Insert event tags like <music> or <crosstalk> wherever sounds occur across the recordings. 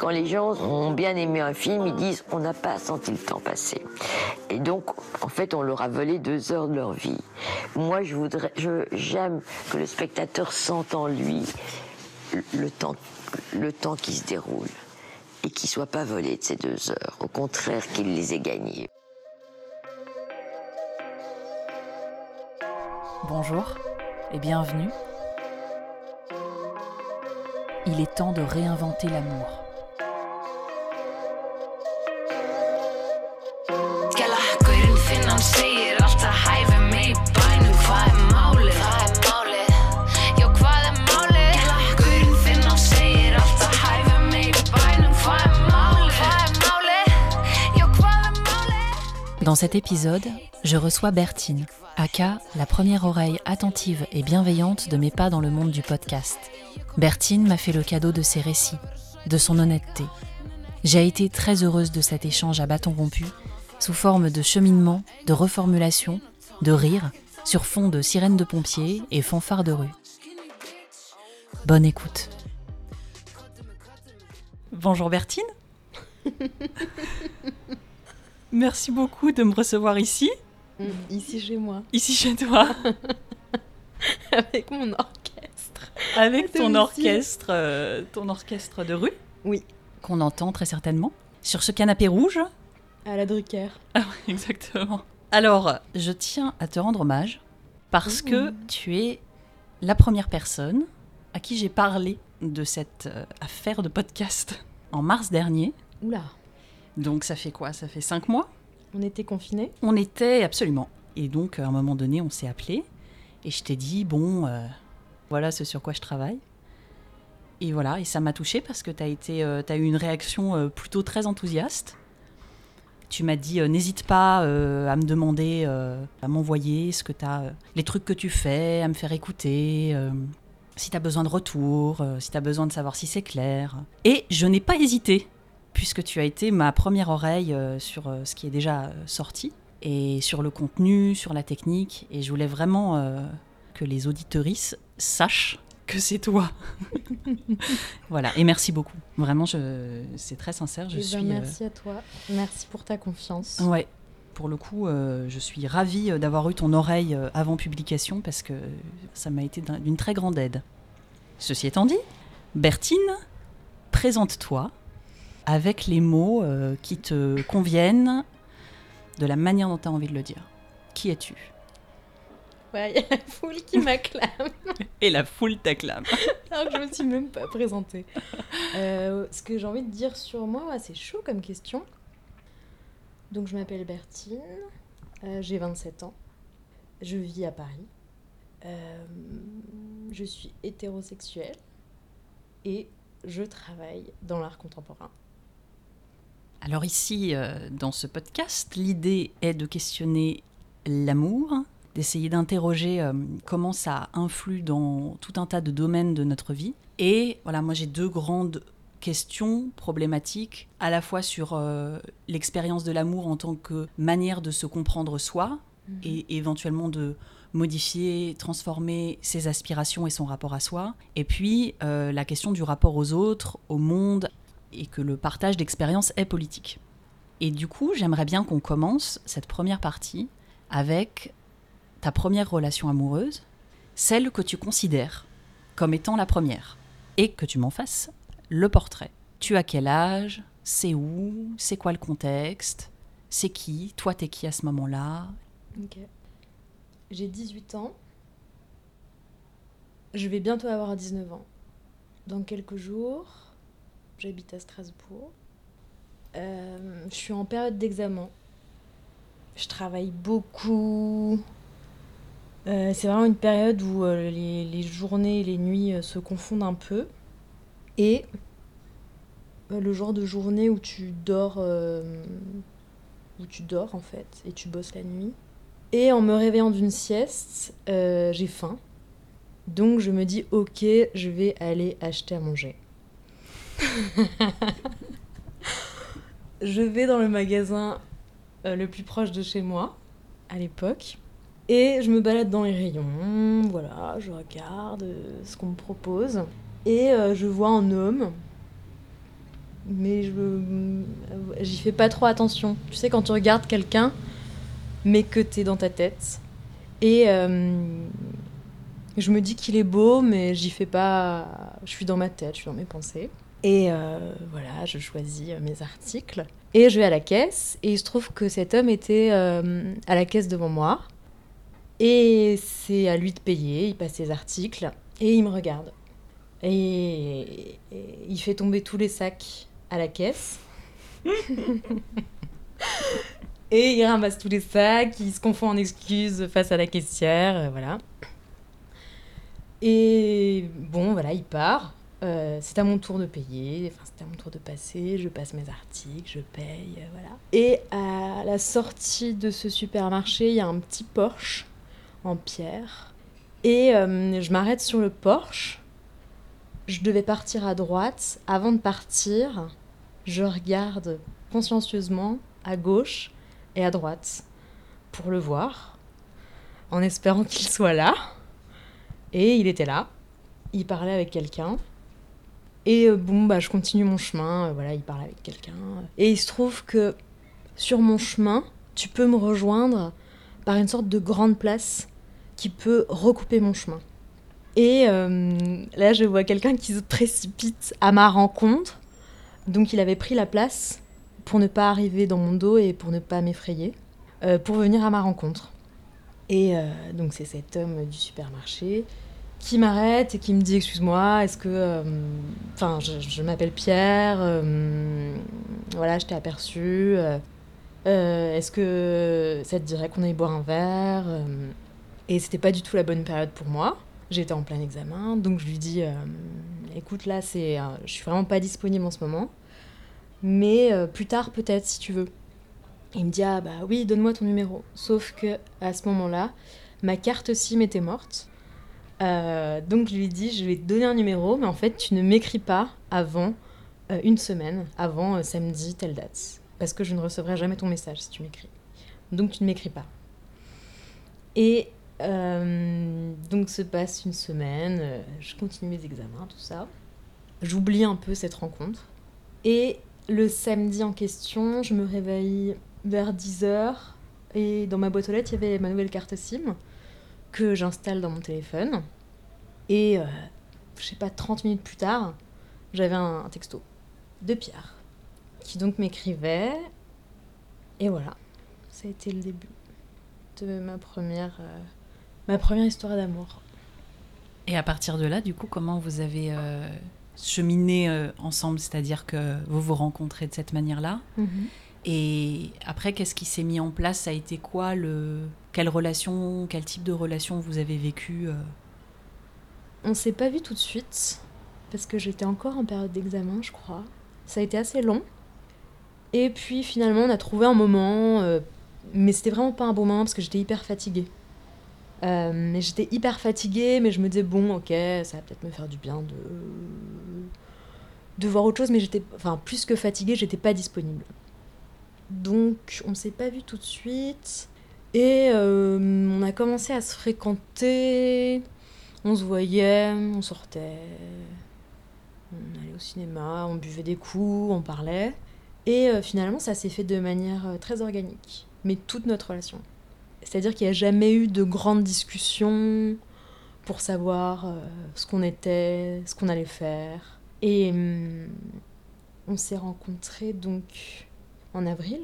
Quand les gens ont bien aimé un film, ils disent on n'a pas senti le temps passer. Et donc, en fait, on leur a volé deux heures de leur vie. Moi, je voudrais, j'aime que le spectateur sente en lui le temps, le temps qui se déroule et qu'il soit pas volé de ces deux heures. Au contraire, qu'il les ait gagnées. Bonjour et bienvenue. Il est temps de réinventer l'amour. Dans cet épisode, je reçois Bertine, aka la première oreille attentive et bienveillante de mes pas dans le monde du podcast. Bertine m'a fait le cadeau de ses récits, de son honnêteté. J'ai été très heureuse de cet échange à bâton rompu, sous forme de cheminement, de reformulation, de rire, sur fond de sirènes de pompiers et fanfares de rue. Bonne écoute. Bonjour Bertine. <laughs> Merci beaucoup de me recevoir ici. Mm, ici chez moi. Ici chez toi. <laughs> Avec mon orchestre. Avec ton orchestre, euh, ton orchestre de rue. Oui. Qu'on entend très certainement. Sur ce canapé rouge. À la Drucker. Ah oui, <laughs> exactement. Alors, je tiens à te rendre hommage parce que tu es la première personne à qui j'ai parlé de cette euh, affaire de podcast en mars dernier. Oula. Donc ça fait quoi? Ça fait cinq mois? On était confinés On était, absolument. Et donc à un moment donné, on s'est appelé et je t'ai dit, bon, euh, voilà ce sur quoi je travaille. Et voilà, et ça m'a touché parce que tu as, euh, as eu une réaction euh, plutôt très enthousiaste. Tu m'as dit, n'hésite pas à me demander, à m'envoyer ce que tu as, les trucs que tu fais, à me faire écouter, si tu as besoin de retour, si tu as besoin de savoir si c'est clair. Et je n'ai pas hésité puisque tu as été ma première oreille euh, sur euh, ce qui est déjà euh, sorti, et sur le contenu, sur la technique, et je voulais vraiment que les auditorices sachent que c'est toi. <laughs> voilà, et merci beaucoup. Vraiment, je... c'est très sincère. Je eh ben, suis, merci à toi. Merci pour ta confiance. Ouais, pour le coup, je suis ravie d'avoir eu ton oreille avant publication parce que ça m'a été d'une très grande aide. Ceci étant dit, Bertine, présente-toi avec les mots euh, qui te conviennent, de la manière dont tu as envie de le dire. Qui es-tu? Ouais, il y a la foule qui m'acclame. <laughs> Et la foule t'acclame. <laughs> Alors que je me suis même pas présentée. Euh, ce que j'ai envie de dire sur moi, c'est chaud comme question. Donc je m'appelle Bertine, euh, j'ai 27 ans, je vis à Paris, je suis hétérosexuelle et je travaille dans l'art contemporain. Alors ici, euh, dans ce podcast, l'idée est de questionner l'amour, d'essayer d'interroger euh, comment ça influe dans tout un tas de domaines de notre vie. Et voilà, moi j'ai deux grandes questions problématiques, à la fois sur euh, l'expérience de l'amour en tant que manière de se comprendre soi mhm. et éventuellement de modifier, transformer ses aspirations et son rapport à soi. Et puis la question du rapport aux autres, au monde, et que le partage d'expériences est politique. Et du coup, j'aimerais bien qu'on commence cette première partie avec ta première relation amoureuse, celle que tu considères comme étant la première, et que tu m'en fasses le portrait. Tu as quel âge? C'est où? C'est quoi le contexte? C'est qui? Toi, t'es qui à ce moment-là? Ok. J'ai 18 ans. Je vais bientôt avoir 19 ans. Dans quelques jours, j'habite à Strasbourg. Euh, je suis en période d'examen. Je travaille beaucoup. Euh, c'est vraiment une période où euh, les, journées et les nuits se confondent un peu. Et le genre de journée où tu dors, où tu dors en fait, et tu bosses la nuit. Et en me réveillant d'une sieste, j'ai faim. Donc je me dis ok, je vais aller acheter à manger. <laughs> je vais dans le magasin euh, le plus proche de chez moi, à l'époque, et je me balade dans les rayons, voilà, je regarde euh, ce qu'on me propose, et euh, je vois un homme mais je j'y fais pas trop attention. Tu sais, quand tu regardes quelqu'un, mais que tu es dans ta tête. Et je me dis qu'il est beau, mais j'y fais pas. Je suis dans ma tête, je suis dans mes pensées. Et euh, voilà, je choisis mes articles. Et je vais à la caisse, et il se trouve que cet homme était euh, à la caisse devant moi. Et c'est à lui de payer, il passe ses articles, et il me regarde. Et, et il fait tomber tous les sacs à la caisse. <laughs> et il ramasse tous les sacs, il se confond en excuses face à la caissière, euh, voilà. Et bon, voilà, il part. Euh, c'est à mon tour de payer, enfin c'est à mon tour de passer, je passe mes articles, je paye, euh, voilà. Et à la sortie de ce supermarché, il y a un petit Porsche en pierre. Et je m'arrête sur le Porsche. Je devais partir à droite. Avant de partir, je regarde consciencieusement à gauche et à droite pour le voir, en espérant qu'il soit là. Et il était là. Il parlait avec quelqu'un. Et euh, bon, bah, je continue mon chemin. Euh, voilà, il parlait avec quelqu'un. Et il se trouve que sur mon chemin, tu peux me rejoindre par une sorte de grande place qui peut recouper mon chemin. Et euh, là, je vois quelqu'un qui se précipite à ma rencontre. Donc, il avait pris la place pour ne pas arriver dans mon dos et pour ne pas m'effrayer, pour venir à ma rencontre. Et donc, c'est cet homme du supermarché qui m'arrête et qui me dit excuse-moi est-ce que euh, enfin je, m'appelle Pierre euh, voilà je t'ai aperçu euh, est-ce que ça te dirait qu'on aille boire un verre et c'était pas du tout la bonne période pour moi. J'étais en plein examen donc je lui dis écoute là c'est je suis vraiment pas disponible en ce moment mais plus tard peut-être si tu veux. Il me dit ah bah oui donne-moi ton numéro. Sauf que à ce moment-là ma carte SIM était morte euh, donc je lui dis, je vais te donner un numéro, mais en fait tu ne m'écris pas avant euh, une semaine, avant euh, samedi, telle date. Parce que je ne recevrai jamais ton message si tu m'écris. Donc tu ne m'écris pas. Et donc se passe une semaine, je continue mes examens, tout ça. J'oublie un peu cette rencontre. Et le samedi en question, je me réveille vers 10h et dans ma boîte aux lettres, il y avait ma nouvelle carte SIM que j'installe dans mon téléphone. Et euh, je sais pas, 30 minutes plus tard, j'avais un, texto de Pierre qui donc m'écrivait. Et voilà, ça a été le début de ma première, euh, ma première histoire d'amour. Et à partir de là, du coup, comment vous avez euh, cheminé ensemble? C'est-à-dire que vous vous rencontrez de cette manière-là mhm. Et après, qu'est-ce qui s'est mis en place? Ça a été quoi le... Quelle relation, quel type de relation vous avez vécu euh? On s'est pas vu tout de suite, parce que j'étais encore en période d'examen, je crois. Ça a été assez long. Et puis finalement, on a trouvé un moment, euh, mais c'était vraiment pas un bon moment parce que j'étais hyper fatiguée. Euh, j'étais hyper fatiguée, mais je me disais, bon, ok, ça va peut-être me faire du bien de, de voir autre chose, mais j'étais, enfin, plus que fatiguée, j'étais pas disponible. Donc on s'est pas vu tout de suite. Et euh, on a commencé à se fréquenter. On se voyait, on sortait. On allait au cinéma, on buvait des coups, on parlait. Et euh, finalement, ça s'est fait de manière euh, très organique. Mais toute notre relation. C'est-à-dire qu'il n'y a jamais eu de grandes discussions pour savoir ce qu'on était, ce qu'on allait faire. Et hum, on s'est rencontrés donc en avril.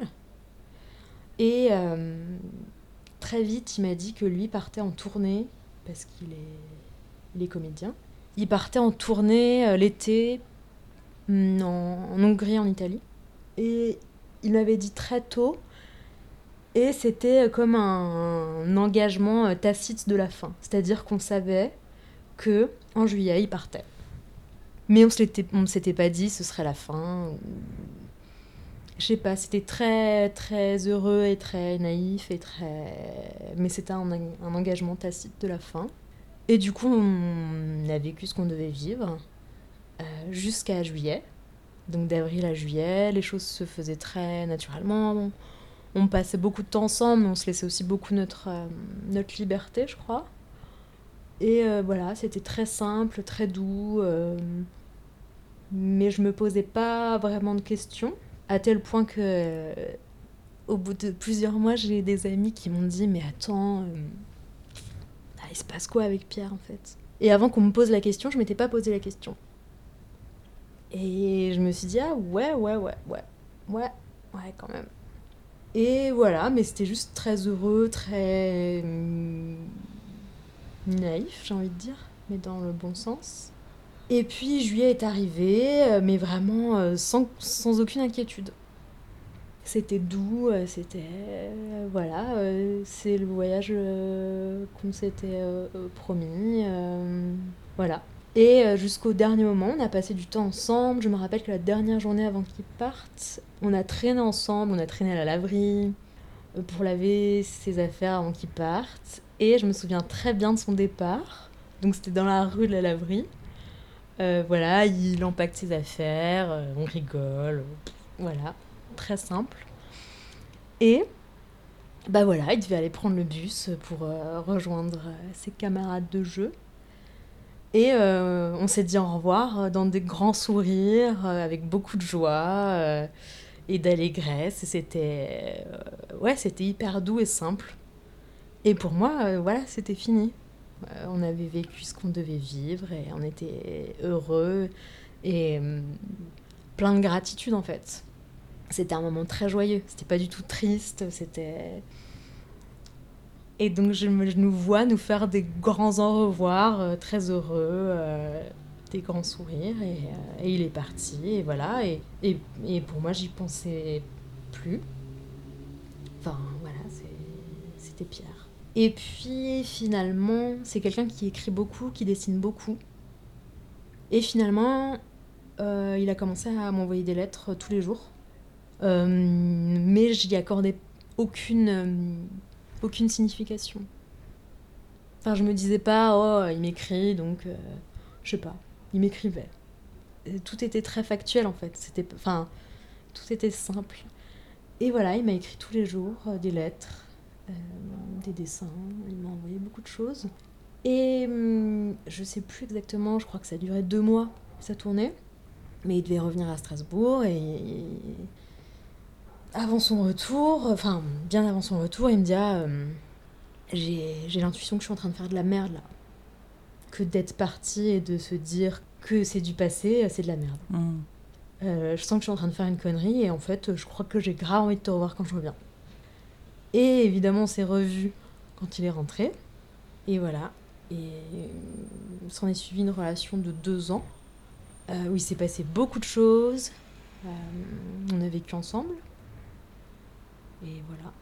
Et très vite, il m'a dit que lui partait en tournée, parce qu'il est, comédien. Il partait en tournée euh, l'été mm, en, Hongrie, en Italie. Et il m'avait dit très tôt, et c'était comme un, engagement euh, tacite de la fin. C'est-à-dire qu'on savait que en juillet, il partait. Mais on ne s'était pas dit ce serait la fin je sais pas, c'était très très heureux et très naïf et très, mais c'était un, engagement tacite de la fin. Et du coup, on a vécu ce qu'on devait vivre euh, jusqu'à juillet. Donc d'avril à juillet, les choses se faisaient très naturellement. On, passait beaucoup de temps ensemble, mais on se laissait aussi beaucoup notre euh, notre liberté, je crois. Et euh, voilà, c'était très simple, très doux. mais je me posais pas vraiment de questions, à tel point que au bout de plusieurs mois, j'ai des amis qui m'ont dit Mais attends, euh, ah, il se passe quoi avec Pierre en fait? Et avant qu'on me pose la question, je m'étais pas posé la question. Et je me suis dit Ah ouais, ouais, ouais, ouais, ouais, ouais, quand même. Et voilà, mais c'était juste très heureux, très hum, naïf, j'ai envie de dire, mais dans le bon sens. Et puis juillet est arrivé, euh, mais vraiment euh, sans, sans aucune inquiétude. C'était doux, euh, c'était. voilà, c'est le voyage qu'on s'était promis. voilà. Et jusqu'au dernier moment, on a passé du temps ensemble. Je me rappelle que la dernière journée avant qu'il parte, on a traîné ensemble, on a traîné à la laverie pour laver ses affaires avant qu'il parte. Et je me souviens très bien de son départ. Donc c'était dans la rue de la laverie. Euh, voilà, il empaque ses affaires, euh, on rigole, voilà, très simple. Et bah voilà, il devait aller prendre le bus pour euh, rejoindre ses camarades de jeu. Et on s'est dit au revoir dans des grands sourires, avec beaucoup de joie et d'allégresse. C'était ouais, c'était hyper doux et simple. Et pour moi, voilà, c'était fini. Euh, on avait vécu ce qu'on devait vivre et on était heureux et hum, plein de gratitude en fait. C'était un moment très joyeux, c'était pas du tout triste, c'était. Et donc je, nous vois nous faire des grands au revoir, euh, très heureux, euh, des grands sourires et, il est parti et voilà. Et, et pour moi j'y pensais plus. Enfin voilà, c'était Pierre. Et puis finalement, c'est quelqu'un qui écrit beaucoup, qui dessine beaucoup. Et finalement, euh, il a commencé à m'envoyer des lettres tous les jours. Euh, mais j'y accordais aucune, euh, signification. Enfin, je me disais pas, oh, il m'écrit, donc je sais pas, il m'écrivait. Tout était très factuel en fait. C'était, enfin, tout était simple. Et voilà, il m'a écrit tous les jours des lettres euh, des dessins, il m'a envoyé beaucoup de choses. Et hum, je sais plus exactement, je crois que ça a duré deux mois, sa tournée. Mais il devait revenir à Strasbourg et avant son retour, enfin bien avant son retour, il me dit ah, hum, j'ai l'intuition que je suis en train de faire de la merde là. Que d'être parti et de se dire que c'est du passé, c'est de la merde. Mmh. Euh, je sens que je suis en train de faire une connerie et en fait, je crois que j'ai grave envie de te revoir quand je reviens. Et évidemment, on s'est revus quand il est rentré. Et voilà. Et euh, s'en est suivi une relation de deux ans euh, où il s'est passé beaucoup de choses. Euh, on a vécu ensemble. Et voilà.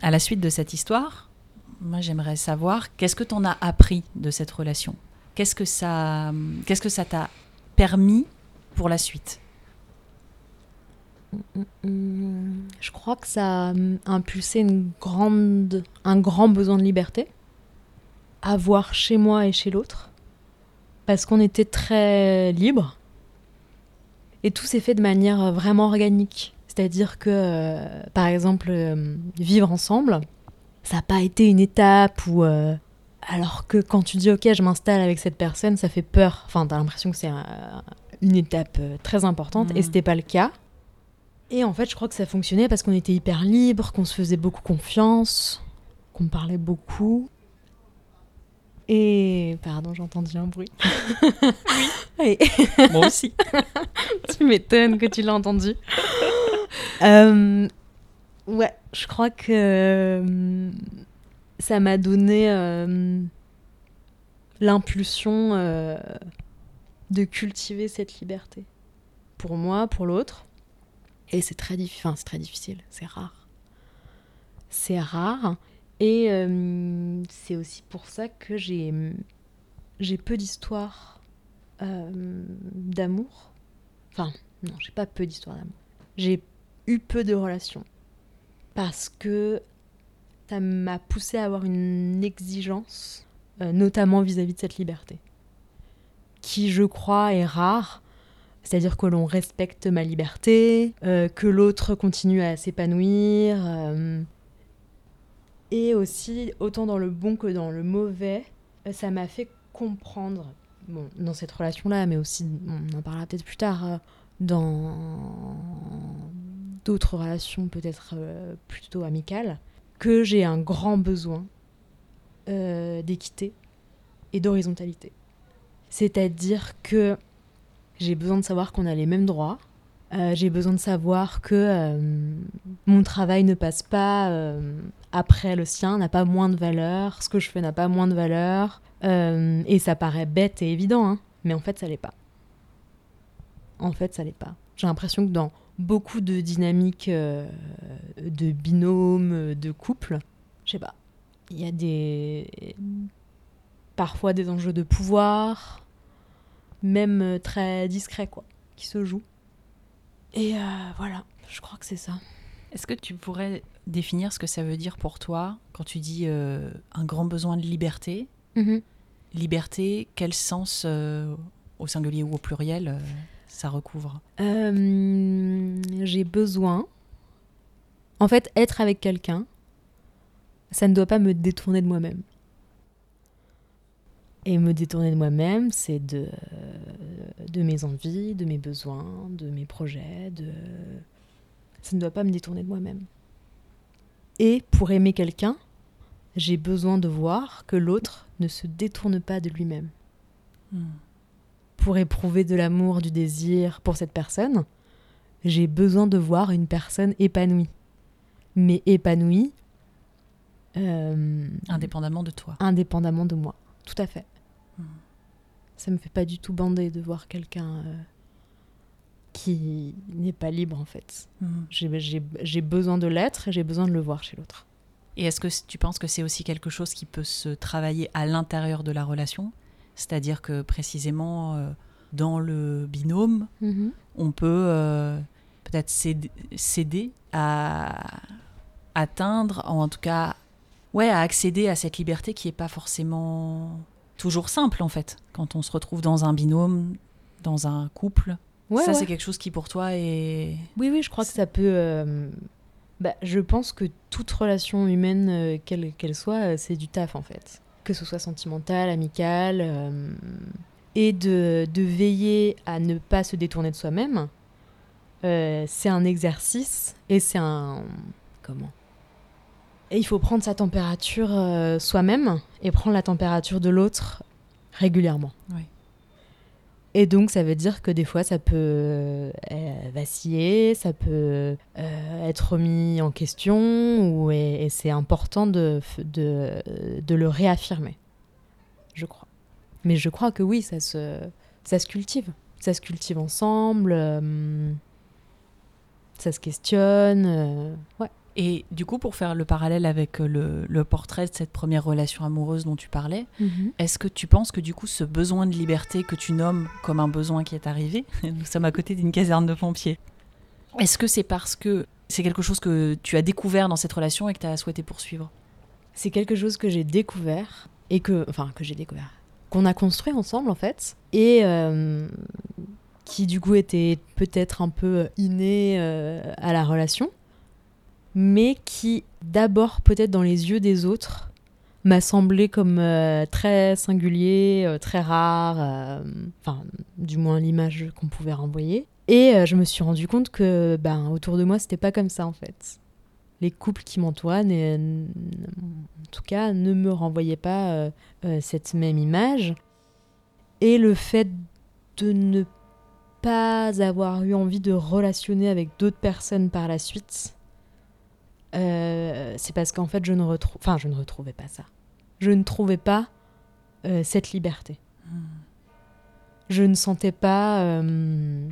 À la suite de cette histoire, moi j'aimerais savoir qu'est-ce que tu as appris de cette relation? Qu'est-ce que ça t'a permis pour la suite? Je crois que ça a impulsé une grande, un grand besoin de liberté à voir chez moi et chez l'autre. Parce qu'on était très libre. Et tout s'est fait de manière vraiment organique. C'est-à-dire que, euh, par exemple, euh, vivre ensemble, ça n'a pas été une étape où. Euh, alors que quand tu dis ok, je m'installe avec cette personne, ça fait peur. Enfin, t'as l'impression que c'est une étape très importante. Et Et mmh. c'était pas le cas. Et en fait, je crois que ça fonctionnait parce qu'on était hyper libre, qu'on se faisait beaucoup confiance, qu'on parlait beaucoup. Et. Pardon, j'ai entendu un bruit. Oui. Moi aussi. <laughs> tu m'étonnes que tu l'as entendu. Euh, ouais, je crois que euh, ça m'a donné euh, l'impulsion de cultiver cette liberté. Pour moi, pour l'autre. Et c'est très, difficile, c'est rare. C'est rare. Et c'est aussi pour ça que j'ai, peu d'histoires d'amour. Enfin, non, j'ai pas peu d'histoires d'amour. J'ai eu peu de relations. Parce que ça m'a poussé à avoir une exigence, euh, notamment vis-à-vis -vis de cette liberté, qui, je crois, est rare c'est-à-dire que l'on respecte ma liberté, euh, que l'autre continue à s'épanouir. Euh, et aussi, autant dans le bon que dans le mauvais, euh, ça m'a fait comprendre bon, dans cette relation-là, mais aussi, on en parlera peut-être plus tard, dans d'autres relations peut-être plutôt amicales, que j'ai un grand besoin d'équité et d'horizontalité. C'est-à-dire que j'ai besoin de savoir qu'on a les mêmes droits, euh, j'ai besoin de savoir que euh, mon travail ne passe pas euh, après le sien, n'a pas moins de valeur, ce que je fais n'a pas moins de valeur. Et ça paraît bête et évident, hein, mais en fait, ça l'est pas. En fait, ça l'est pas. J'ai l'impression que dans beaucoup de dynamiques de binômes, de couples, je sais pas, il y a des. parfois des enjeux de pouvoir, même euh, très discrets, quoi, qui se jouent. Et euh, voilà, je crois que c'est ça. Est-ce que tu pourrais définir ce que ça veut dire pour toi quand tu dis euh, un grand besoin de liberté? Liberté, quel sens euh, au singulier ou au pluriel ça recouvre? J'ai besoin. En fait, être avec quelqu'un, ça ne doit pas me détourner de moi-même. Et me détourner de moi-même, c'est de, de mes envies, de mes besoins, de mes projets, de... Ça ne doit pas me détourner de moi-même. Et pour aimer quelqu'un, j'ai besoin de voir que l'autre ne se détourne pas de lui-même Hmm. pour éprouver de l'amour, du désir pour cette personne, j'ai besoin de voir une personne épanouie. Mais épanouie euh, Indépendamment de toi. indépendamment de moi. Tout à fait. Ça me fait pas du tout bander de voir quelqu'un euh, qui n'est pas libre en fait. Hmm. J'ai- besoin de l'être et j'ai besoin de le voir chez l'autre. Et est-ce que tu penses que c'est aussi quelque chose qui peut se travailler à l'intérieur de la relation? C'est-à-dire que précisément euh, dans le binôme, on peut euh, peut-être céder, céder à atteindre, en tout cas, ouais, à accéder à cette liberté qui n'est pas forcément toujours simple en fait. Quand on se retrouve dans un binôme, dans un couple, Ouais, ça ouais. c'est quelque chose qui pour toi est Oui, oui, je crois que ça peut. euh, bah, je pense que toute relation humaine, euh, quelle qu'elle soit, euh, c'est du taf en fait. Que ce soit sentimental, amical. et de, de veiller à ne pas se détourner de soi-même, c'est un exercice et c'est un. Comment? Et il faut prendre sa température euh, soi-même et prendre la température de l'autre régulièrement. Oui. Et donc, ça veut dire que des fois, ça peut euh, vaciller, ça peut euh, être remis en question, ou, et, et c'est important de, de, de le réaffirmer, je crois. Mais je crois que oui, ça se, ça se cultive. Ça se cultive ensemble, euh, ça se questionne. euh, ouais. Et du coup, pour faire le parallèle avec euh, le, le portrait de cette première relation amoureuse dont tu parlais, est-ce que tu penses que du coup, ce besoin de liberté que tu nommes comme un besoin qui est arrivé, <laughs> nous sommes à côté d'une caserne de pompiers, est-ce que c'est parce que c'est quelque chose que tu as découvert dans cette relation et que tu as souhaité poursuivre? C'est quelque chose que j'ai découvert et que, enfin, que j'ai découvert, qu'on a construit ensemble en fait, et euh, qui du coup était peut-être un peu inné euh, à la relation, mais qui d'abord peut-être dans les yeux des autres m'a semblé comme euh, très singulier, euh, très rare, euh, enfin du moins l'image qu'on pouvait renvoyer. Et je me suis rendu compte que ben, autour de moi c'était pas comme ça en fait les couples qui m'entourent, n'est- en tout cas, ne me renvoyaient pas cette même image. Et le fait de ne pas avoir eu envie de relationner avec d'autres personnes par la suite, euh, c'est parce qu'en fait, je ne retrouve, enfin, je ne retrouvais pas ça. Je ne trouvais pas euh, cette liberté. Je ne sentais pas. euh,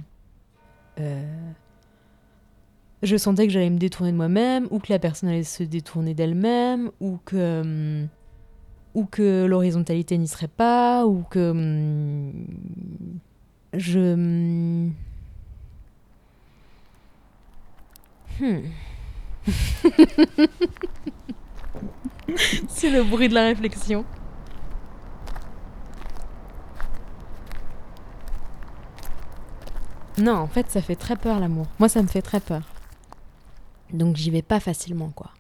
je sentais que j'allais me détourner de moi-même, ou que la personne allait se détourner d'elle-même, ou que, hum, ou que l'horizontalité n'y serait pas, ou que hum, je... hum, hmm. <laughs> C'est le bruit de la réflexion. Non, en fait, ça fait très peur l'amour. Moi, ça me fait très peur. Donc, j'y vais pas facilement, quoi.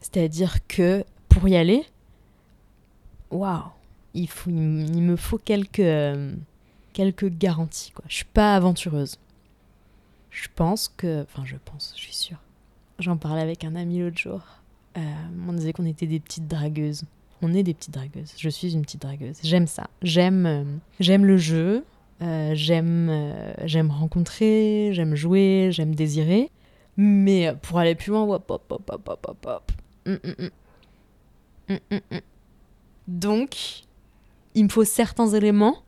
C'est-à-dire que pour y aller, waouh, il, me faut quelques, euh, quelques garanties. Quoi. Je suis pas aventureuse. Je pense que. Enfin, je pense, je suis sûre. J'en parlais avec un ami l'autre jour. Euh, on disait qu'on était des petites dragueuses. On est des petites dragueuses. Je suis une petite dragueuse. J'aime ça. J'aime euh, j'aime le jeu. j'aime j'aime rencontrer. J'aime jouer. J'aime désirer. Mais pour aller plus loin, hop, hop, hop, hop, hop, hop. Hum, hum, hum. Donc, il me faut certains éléments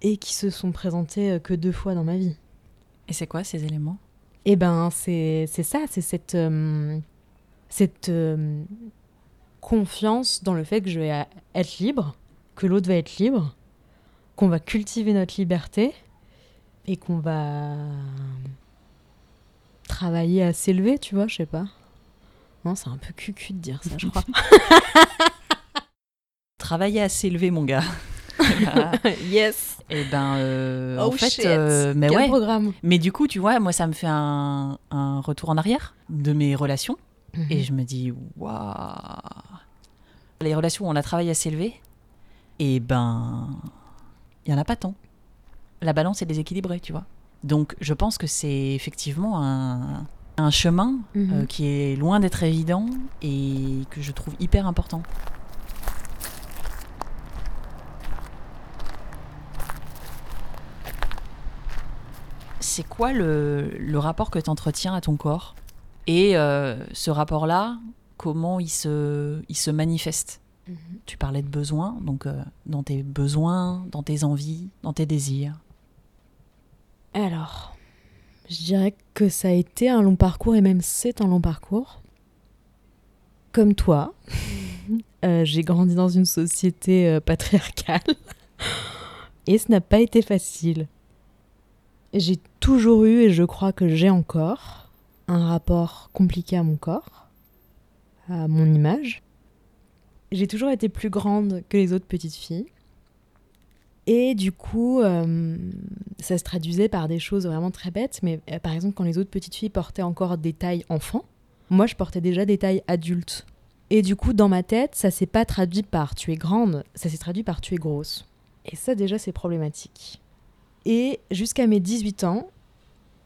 et qui se sont présentés euh, que deux fois dans ma vie. Et c'est quoi ces éléments? Eh ben, c'est ça, c'est cette, euh, euh, confiance dans le fait que je vais être libre, que l'autre va être libre, qu'on va cultiver notre liberté et qu'on va travailler à s'élever, tu vois, je sais pas. Non, c'est un peu cucu de dire ça, je crois. <laughs> travailler à s'élever, mon gars. <laughs> yes. Et eh ben, euh, oh en fait, shit. Euh, mais Quel ouais. programme. Mais du coup, tu vois, moi, ça me fait un, un retour en arrière de mes relations. Mhm. Et je me dis, waouh. Les relations où on a travaillé à s'élever, et ben, il y en a pas tant. La balance est déséquilibrée, tu vois. Donc, je pense que c'est effectivement un, un chemin Mhm. euh, qui est loin d'être évident et que je trouve hyper important. C'est quoi le, le rapport que tu entretiens à ton corps Et euh, ce rapport-là, comment il se, il se manifeste? Mhm. Tu parlais de besoins, donc euh, dans tes besoins, dans tes envies, dans tes désirs. Alors, je dirais que ça a été un long parcours et même c'est un long parcours. Comme toi, <laughs> euh, j'ai grandi dans une société patriarcale et ce n'a pas été facile. J'ai toujours eu et je crois que j'ai encore un rapport compliqué à mon corps, à mon image. J'ai toujours été plus grande que les autres petites filles. Et du coup, euh, ça se traduisait par des choses vraiment très bêtes. Mais euh, par exemple, quand les autres petites filles portaient encore des tailles enfants, moi je portais déjà des tailles adultes. Et du coup, dans ma tête, ça s'est pas traduit par tu es grande, ça s'est traduit par tu es grosse. Et ça, déjà, c'est problématique. Et jusqu'à mes 18 ans,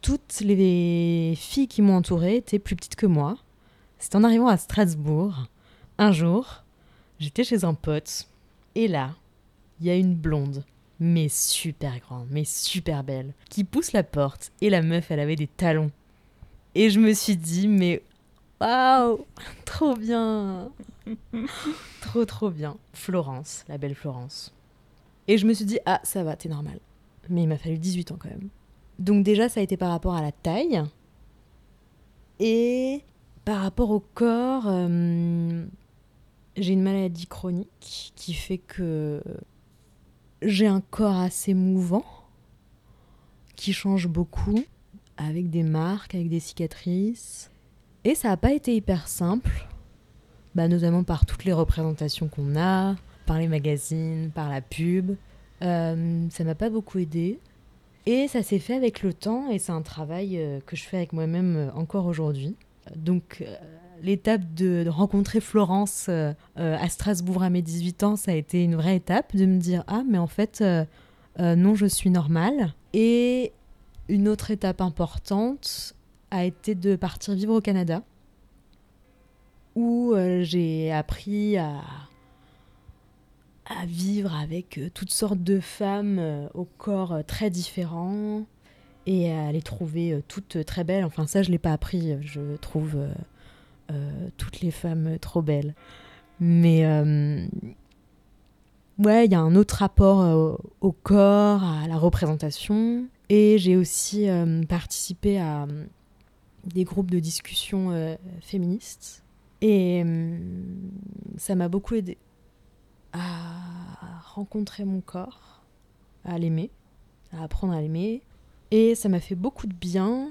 toutes les filles qui m'ont entourée étaient plus petites que moi. C'est en arrivant à Strasbourg, un jour, j'étais chez un pote, et là, il y a une blonde, mais super grande, mais super belle, qui pousse la porte, et la meuf, elle avait des talons. Et je me suis dit, mais waouh, <laughs> trop bien, <laughs> trop trop bien. Florence, la belle Florence. Et je me suis dit, ah, ça va, t'es normal. Mais il m'a fallu 18 ans quand même. Donc déjà, ça a été par rapport à la taille. Et par rapport au corps, euh, j'ai une maladie chronique qui fait que j'ai un corps assez mouvant, qui change beaucoup, avec des marques, avec des cicatrices. Et ça n'a pas été hyper simple, bah, notamment par toutes les représentations qu'on a, par les magazines, par la pub. Euh, ça m'a pas beaucoup aidé. Et ça s'est fait avec le temps et c'est un travail euh, que je fais avec moi-même euh, encore aujourd'hui. Donc l'étape de, de rencontrer Florence à Strasbourg à mes 18 ans, ça a été une vraie étape de me dire ah mais en fait non je suis normale. Et une autre étape importante a été de partir vivre au Canada où j'ai appris à à vivre avec euh, toutes sortes de femmes euh, au corps euh, très différents et à les trouver toutes très belles. Enfin, ça, je ne l'ai pas appris. Je trouve toutes les femmes trop belles. Mais euh, ouais, il y a un autre rapport au corps, à la représentation. Et j'ai aussi participé à des groupes de discussion féministes. Et ça m'a beaucoup aidé à rencontrer mon corps, à l'aimer, à apprendre à l'aimer. Et ça m'a fait beaucoup de bien.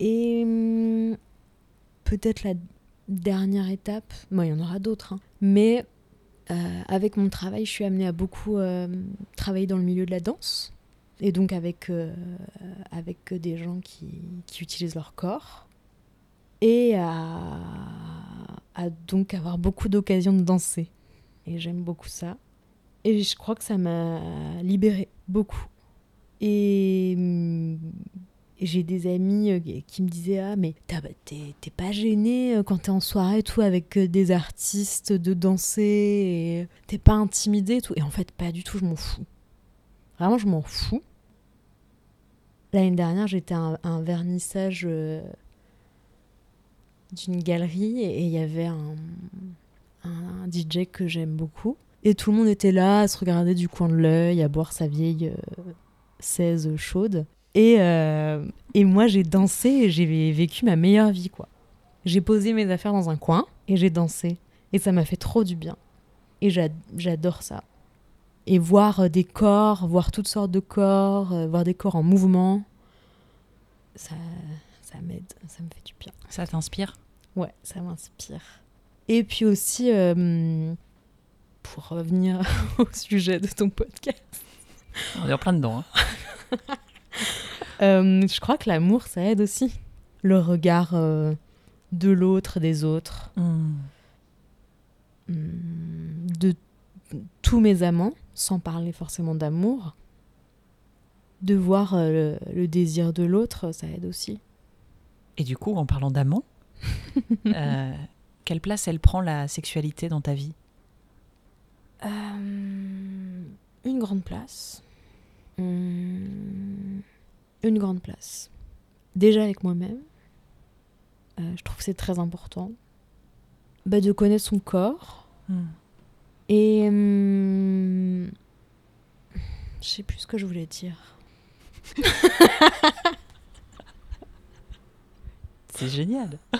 Et hum, peut-être la dernière étape, bon, il y en aura d'autres, hein, mais euh, avec mon travail, je suis amenée à beaucoup euh, travailler dans le milieu de la danse. Et donc avec, euh, avec des gens qui, qui utilisent leur corps. Et à, à donc avoir beaucoup d'occasions de danser. Et j'aime beaucoup ça. Et je crois que ça m'a libérée beaucoup. Et j'ai des amis euh, qui me disaient Ah, mais t'es pas gêné euh, quand t'es en soirée et tout avec euh, des artistes de danser t'es pas intimidé et tout. Et en fait, pas du tout, je m'en fous. Vraiment, je m'en fous. L'année dernière, j'étais à un, vernissage d'une galerie et il y avait un, un DJ que j'aime beaucoup. Et tout le monde était là à se regarder du coin de l'œil, à boire sa vieille 16 chaude. Et, euh, et moi, j'ai dansé et j'ai vécu ma meilleure vie, quoi. J'ai posé mes affaires dans un coin et j'ai dansé. Et ça m'a fait trop du bien. Et j'adore ça. Et voir euh, des corps, voir toutes sortes de corps, euh, voir des corps en mouvement, ça, ça m'aide, ça me fait du bien. Ça t'inspire? Ouais, ça m'inspire. Et puis aussi, pour revenir <laughs> au sujet de ton podcast. On est en plein dedans. Hein. <laughs> Euh, je crois que l'amour, ça aide aussi. Le regard euh, de l'autre, des autres. Hmm. Hmm, de tous mes amants, sans parler forcément d'amour. De voir euh, le, désir de l'autre, ça aide aussi. Et du coup, en parlant d'amant, <laughs> quelle place elle prend la sexualité dans ta vie? Une grande place. Hmm une grande place. Déjà avec moi-même, euh, je trouve que c'est très important bah, de connaître son corps. Hmm. Et hum, je sais plus ce que je voulais dire. <laughs> c'est génial. <laughs>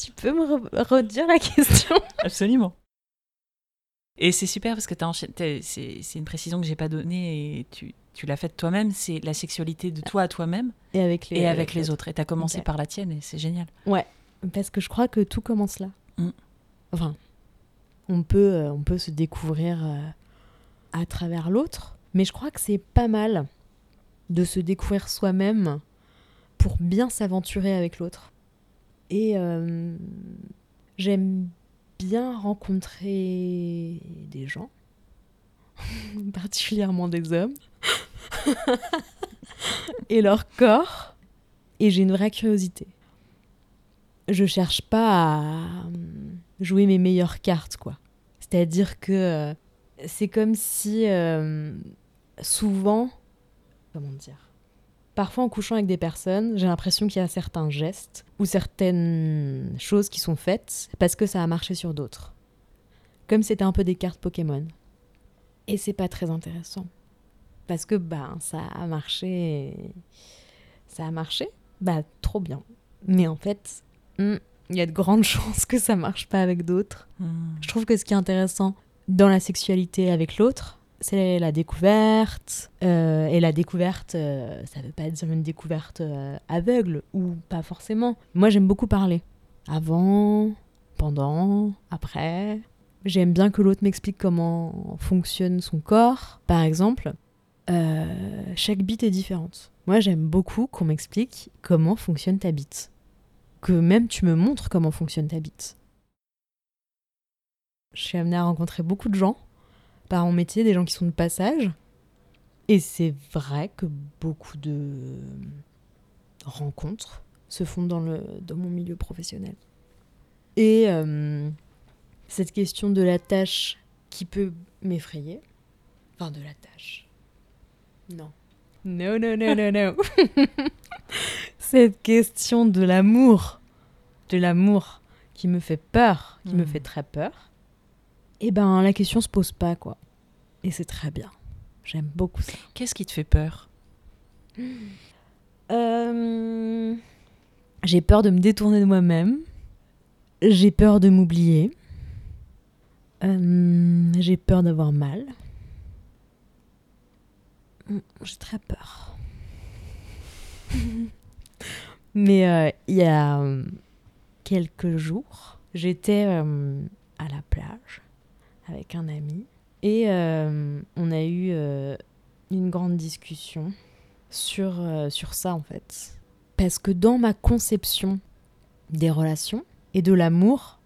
tu peux me redire la question? <laughs> Absolument. Et c'est super parce que c'est une précision que j'ai pas donnée et tu, tu l'as faite toi-même, c'est la sexualité de toi à toi-même et avec les, et avec les autres. Et tu as commencé par la tienne et c'est génial. Ouais, parce que je crois que tout commence là. Mm. Enfin, on peut, euh, on peut se découvrir euh, à travers l'autre, mais je crois que c'est pas mal de se découvrir soi-même pour bien s'aventurer avec l'autre. Et euh, j'aime bien rencontrer des gens, <laughs> particulièrement des hommes, <laughs> et leur corps, et j'ai une vraie curiosité. Je cherche pas à euh, jouer mes meilleures cartes, quoi. C'est-à-dire que euh, c'est comme si souvent, comment dire, parfois en couchant avec des personnes, j'ai l'impression qu'il y a certains gestes ou certaines choses qui sont faites parce que ça a marché sur d'autres. Comme c'était un peu des cartes Pokémon. Et c'est pas très intéressant parce que bah, ça a marché. Ça a marché, bah trop bien. Mais en fait, hmm, il y a de grandes <laughs> chances que ça marche pas avec d'autres. Hmm. Je trouve que ce qui est intéressant dans la sexualité avec l'autre, c'est la découverte. Euh, et la découverte, euh, ça veut pas dire une découverte euh, aveugle ou pas forcément. Moi, j'aime beaucoup parler. Avant, pendant, après. J'aime bien que l'autre m'explique comment fonctionne son corps, par exemple. Euh, chaque bite est différente. Moi, j'aime beaucoup qu'on m'explique comment fonctionne ta bite. Que même tu me montres comment fonctionne ta bite. Je suis amenée à rencontrer beaucoup de gens par mon métier, des gens qui sont de passage. Et c'est vrai que beaucoup de rencontres se font dans, le, dans mon milieu professionnel. Et euh, cette question de la tâche qui peut m'effrayer, enfin de la tâche, non. Non, non, non, non, non. <laughs> Cette question de l'amour, de l'amour qui me fait peur, qui me hmm. fait très peur, eh ben la question se pose pas, quoi. Et c'est très bien. J'aime beaucoup ça. Qu'est-ce qui te fait peur? Euh, J'ai peur de me détourner de moi-même. J'ai peur de m'oublier. Euh, j'ai peur d'avoir mal. Mm, j'ai très peur. <laughs> Mais euh, il y a euh, quelques jours, j'étais euh, à la plage avec un ami et on a eu une grande discussion sur, sur ça en fait. Parce que dans ma conception des relations et de l'amour,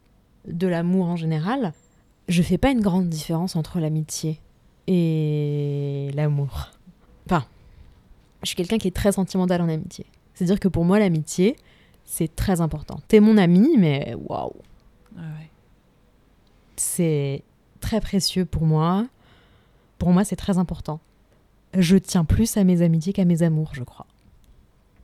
de l'amour en général, je fais pas une grande différence entre l'amitié et l'amour. Enfin, je suis quelqu'un qui est très sentimental en amitié. C'est-à-dire que pour moi, l'amitié, c'est très important. T'es mon ami, mais waouh, Ouais, ouais. c'est très précieux pour moi. Pour moi, c'est très important. Je tiens plus à mes amitiés qu'à mes amours, je crois.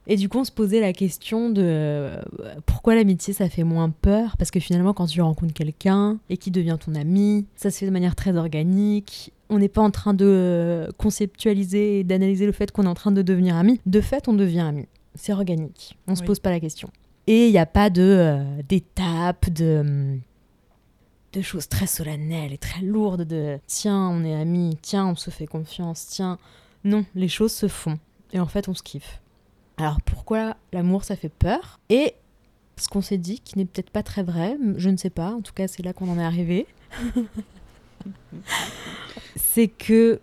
Et du coup, on se posait la question de euh, pourquoi l'amitié, ça fait moins peur? Parce que finalement, quand tu rencontres quelqu'un et qui devient ton ami, ça se fait de manière très organique. On n'est pas en train de euh, conceptualiser et d'analyser le fait qu'on est en train de devenir amis. De fait, on devient amis. C'est organique. On se Oui. pose pas la question. Et il n'y a pas de euh, d'étapes, de hum, de choses très solennelles et très lourdes de tiens, on est amis, tiens, on se fait confiance, tiens. Non, les choses se font. Et en fait, on se kiffe. Alors pourquoi l'amour, ça fait peur Et ce qu'on s'est dit, qui n'est peut-être pas très vrai, je ne sais pas, en tout cas, c'est là qu'on en est arrivé. <laughs> c'est que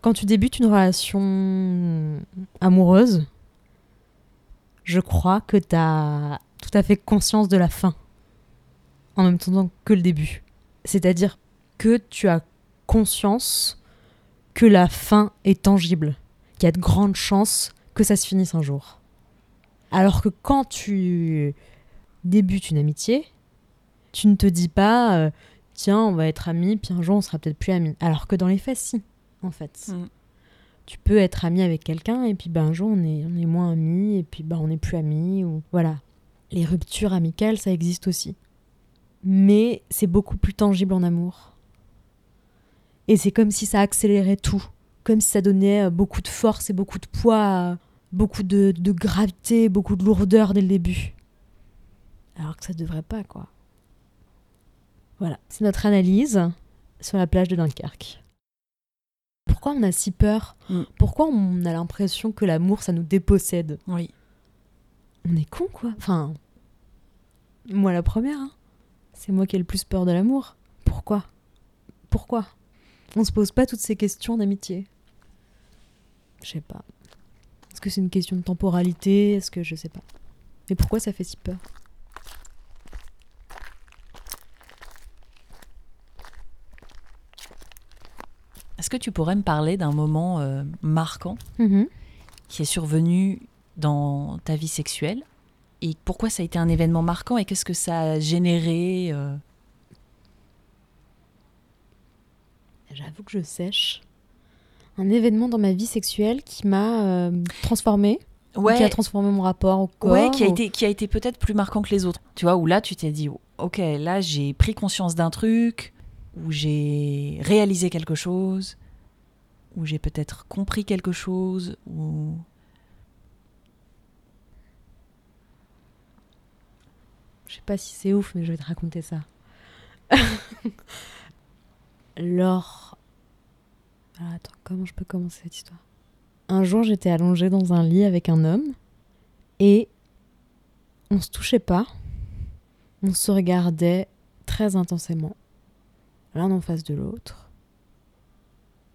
quand tu débutes une relation amoureuse, je crois que tu as tout à fait conscience de la fin en même temps que le début. C'est-à-dire que tu as conscience que la fin est tangible, qu'il y a de grandes chances que ça se finisse un jour. Alors que quand tu débutes une amitié, tu ne te dis pas euh, tiens, on va être amis, puis un jour on sera peut-être plus amis. Alors que dans les faits, si, en fait. Mm. Tu peux être ami avec quelqu'un et puis ben, un jour on est, on est moins amis et puis ben, on n'est plus amis. Ou... Voilà. Les ruptures amicales, ça existe aussi. Mais c'est beaucoup plus tangible en amour. Et c'est comme si ça accélérait tout. Comme si ça donnait euh, beaucoup de force et beaucoup de poids, beaucoup de, de gravité, beaucoup de lourdeur dès le début. Alors que ça devrait pas, quoi. Voilà, c'est notre analyse sur la plage de Dunkerque. Pourquoi on a si peur Mm. Pourquoi on a l'impression que l'amour, ça nous dépossède Oui. On est con, quoi. Enfin, moi la première. hein. C'est moi qui ai le plus peur de l'amour. Pourquoi? Pourquoi? On se pose pas toutes ces questions d'amitié. Je sais pas. Est-ce que c'est une question de temporalité? Est-ce que je sais pas. Mais pourquoi ça fait si peur? Est-ce que tu pourrais me parler d'un moment euh, marquant Mhm. qui est survenu dans ta vie sexuelle? Et pourquoi ça a été un événement marquant et qu'est-ce que ça a généré euh, J'avoue que je sèche. Un événement dans ma vie sexuelle qui m'a euh, transformée, qui a transformé mon rapport au corps. Ouais, qui a ou- été, qui a été peut-être plus marquant que les autres. Tu vois, où là, tu t'es dit, ok, là, j'ai pris conscience d'un truc, où j'ai réalisé quelque chose, où j'ai peut-être compris quelque chose, ou... Je sais pas si c'est ouf, mais je vais te raconter ça. <laughs> Lors. Ah, attends, comment je peux commencer cette histoire? Un jour, j'étais allongée dans un lit avec un homme et on se touchait pas. On se regardait très intensément, l'un en face de l'autre.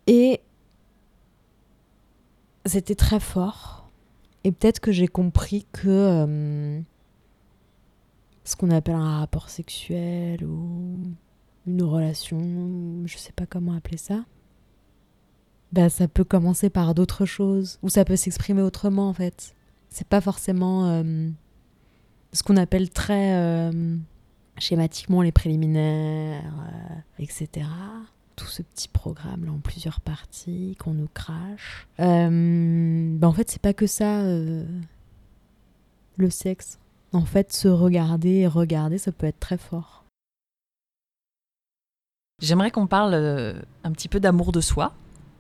Et c'était très fort. Et peut-être que j'ai compris que. euh, ce qu'on appelle un rapport sexuel ou une relation, je sais pas comment appeler ça. Bah, ça peut commencer par d'autres choses ou ça peut s'exprimer autrement en fait. C'est pas forcément euh, ce qu'on appelle très euh, schématiquement les préliminaires, euh, etc. Tout ce petit programme là en plusieurs parties qu'on nous crache. Bah, en fait, c'est pas que ça le sexe. En fait, se regarder et regarder, ça peut être très fort. J'aimerais qu'on parle euh, un petit peu d'amour de soi.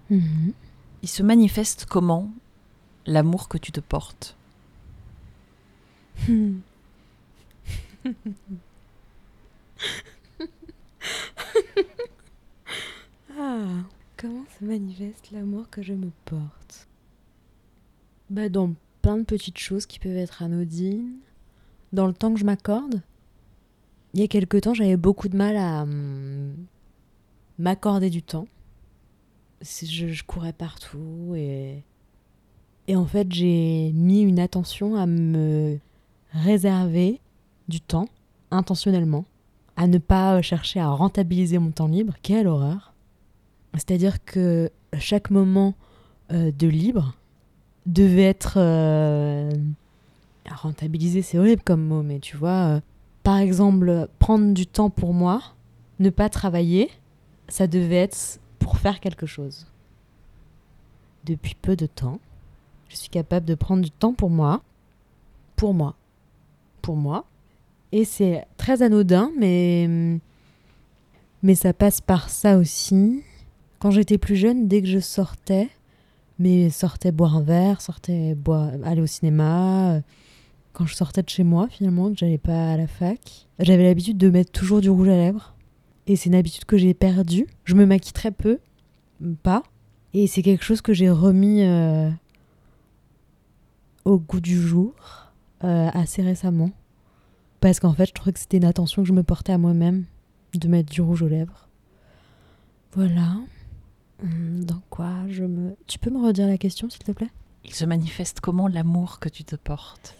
Mhm. Il se manifeste comment l'amour que tu te portes? <laughs> Ah, comment se manifeste l'amour que je me porte? Bah dans plein de petites choses qui peuvent être anodines, dans le temps que je m'accorde. Il y a quelque temps, j'avais beaucoup de mal à hum, m'accorder du temps. Je courais partout et et en fait, j'ai mis une attention à me réserver du temps intentionnellement à ne pas chercher à rentabiliser mon temps libre. Quelle horreur. C'est-à-dire que chaque moment euh, de libre devait être euh, rentabilisé, c'est horrible comme mot, mais tu vois, euh, par exemple, prendre du temps pour moi, ne pas travailler, ça devait être pour faire quelque chose. Depuis peu de temps, je suis capable de prendre du temps pour moi, pour moi, pour moi. Et c'est très anodin, mais, mais ça passe par ça aussi. Quand j'étais plus jeune, dès que je sortais, mais sortais boire un verre, sortais boire, aller au cinéma, quand je sortais de chez moi finalement, que j'allais pas à la fac, j'avais l'habitude de mettre toujours du rouge à lèvres. Et c'est une habitude que j'ai perdue. Je me maquille très peu, pas. Et c'est quelque chose que j'ai remis euh, au goût du jour euh, assez récemment. Parce qu'en fait, je trouvais que c'était une attention que je me portais à moi-même de mettre du rouge aux lèvres. Voilà. Hum, dans quoi je me. Tu peux me redire la question, s'il te plaît? Il se manifeste comment l'amour que tu te portes?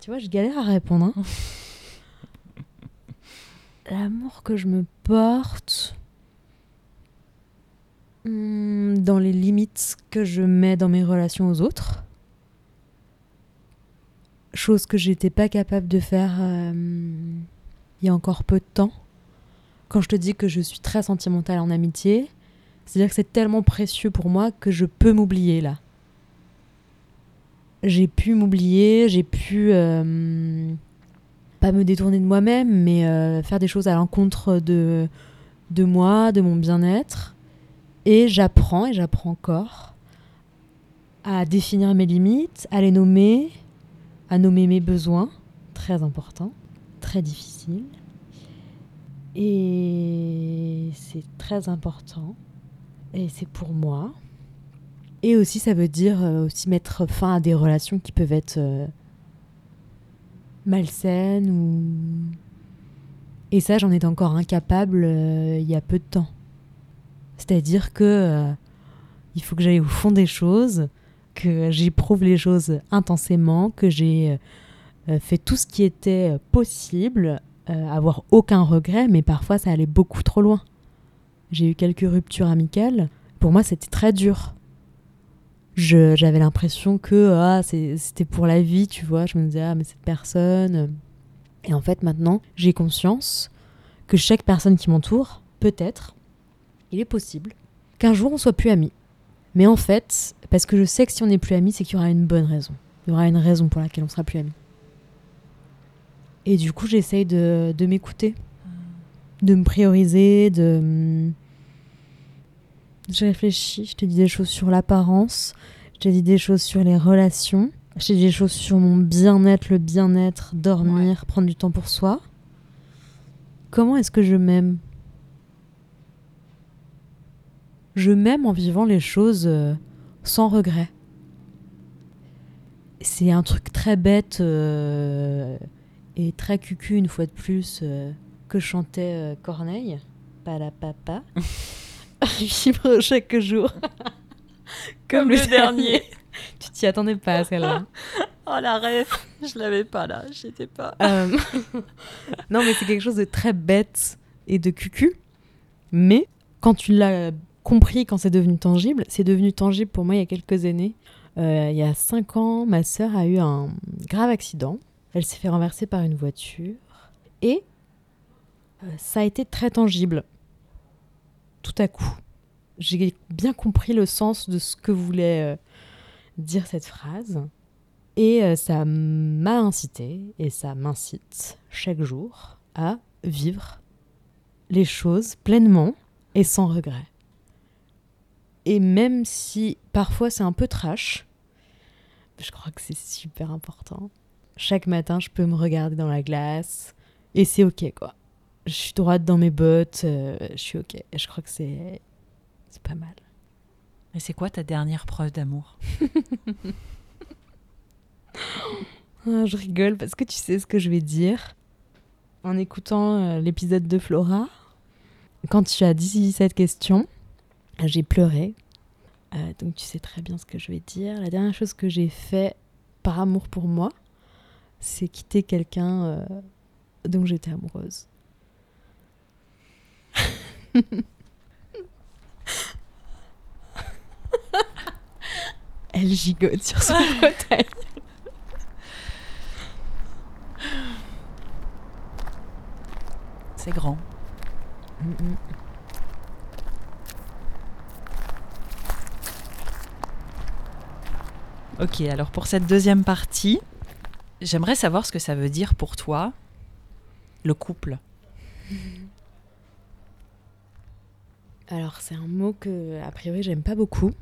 Tu vois, je galère à répondre. hein. <laughs> L'amour que je me porte. hum, Dans les limites que je mets dans mes relations aux autres. Chose que j'étais pas capable de faire euh, il y a encore peu de temps. Quand je te dis que je suis très sentimentale en amitié, c'est-à-dire que c'est tellement précieux pour moi que je peux m'oublier là. J'ai pu m'oublier, j'ai pu euh, pas me détourner de moi-même, mais euh, faire des choses à l'encontre de, de moi, de mon bien-être. Et j'apprends, et j'apprends encore, à définir mes limites, à les nommer, à nommer mes besoins, très important, très difficile. Et c'est très important. Et c'est pour moi. Et aussi, ça veut dire euh, aussi mettre fin à des relations qui peuvent être euh, malsaines ou. Et ça, j'en étais encore incapable euh, il y a peu de temps. C'est-à-dire que il faut que j'aille au fond des choses, que j'éprouve les choses intensément, que j'ai fait tout ce qui était possible, avoir aucun regret, mais parfois ça allait beaucoup trop loin. J'ai eu quelques ruptures amicales. Pour moi, c'était très dur. Je- J'avais l'impression que ah, c'était pour la vie, tu vois. Je me disais, ah, mais cette personne. Et en fait, maintenant, j'ai conscience que chaque personne qui m'entoure, peut-être, il est possible qu'un jour on soit plus amis. Mais en fait, parce que je sais que si on n'est plus amis, c'est qu'il y aura une bonne raison. Il y aura une raison pour laquelle on sera plus amis. Et du coup, j'essaye de, de m'écouter, de me prioriser, de. Je réfléchis, je te dis des choses sur l'apparence, je te dis des choses sur les relations, je te dis des choses sur mon bien-être, le bien-être, dormir, prendre du temps pour soi. Comment est-ce que je m'aime? Je m'aime en vivant les choses euh, sans regret. C'est un truc très bête euh, et très cucu une fois de plus euh, que chantait euh, Corneille. Pas la papa. <laughs> <laughs> Vivre chaque jour. <laughs> Comme, le, dernier. <laughs> tu t'y attendais pas à celle-là. Oh la rêve, je l'avais pas là, j'étais pas. Euh, non, mais c'est quelque chose de très bête et de cucu. Mais quand tu l'as compris, quand c'est devenu tangible, c'est devenu tangible pour moi il y a quelques années. Euh, il y a cinq ans, ma sœur a eu un grave accident. Elle s'est fait renverser par une voiture. Et euh, ça a été très tangible. Tout à coup. J'ai bien compris le sens de ce que voulait euh, dire cette phrase. Et euh, ça m'a incité, et ça m'incite chaque jour à vivre les choses pleinement et sans regret. Et même si parfois c'est un peu trash, je crois que c'est super important. Chaque matin, je peux me regarder dans la glace et c'est ok quoi. Je suis droite dans mes bottes, euh, je suis ok. Je crois que c'est c'est pas mal. Et c'est quoi ta dernière preuve d'amour? <laughs> Ah, je rigole parce que tu sais ce que je vais dire. En écoutant euh, l'épisode de Flora, quand tu as dit cette question, j'ai pleuré. Euh, donc tu sais très bien ce que je vais dire. La dernière chose que j'ai fait par amour pour moi, c'est quitter quelqu'un dont j'étais amoureuse. <laughs> Elle gigote sur son <laughs> fauteuil. C'est grand. Ok, alors pour cette deuxième partie, j'aimerais savoir ce que ça veut dire pour toi, le couple. Alors c'est un mot que a priori j'aime pas beaucoup.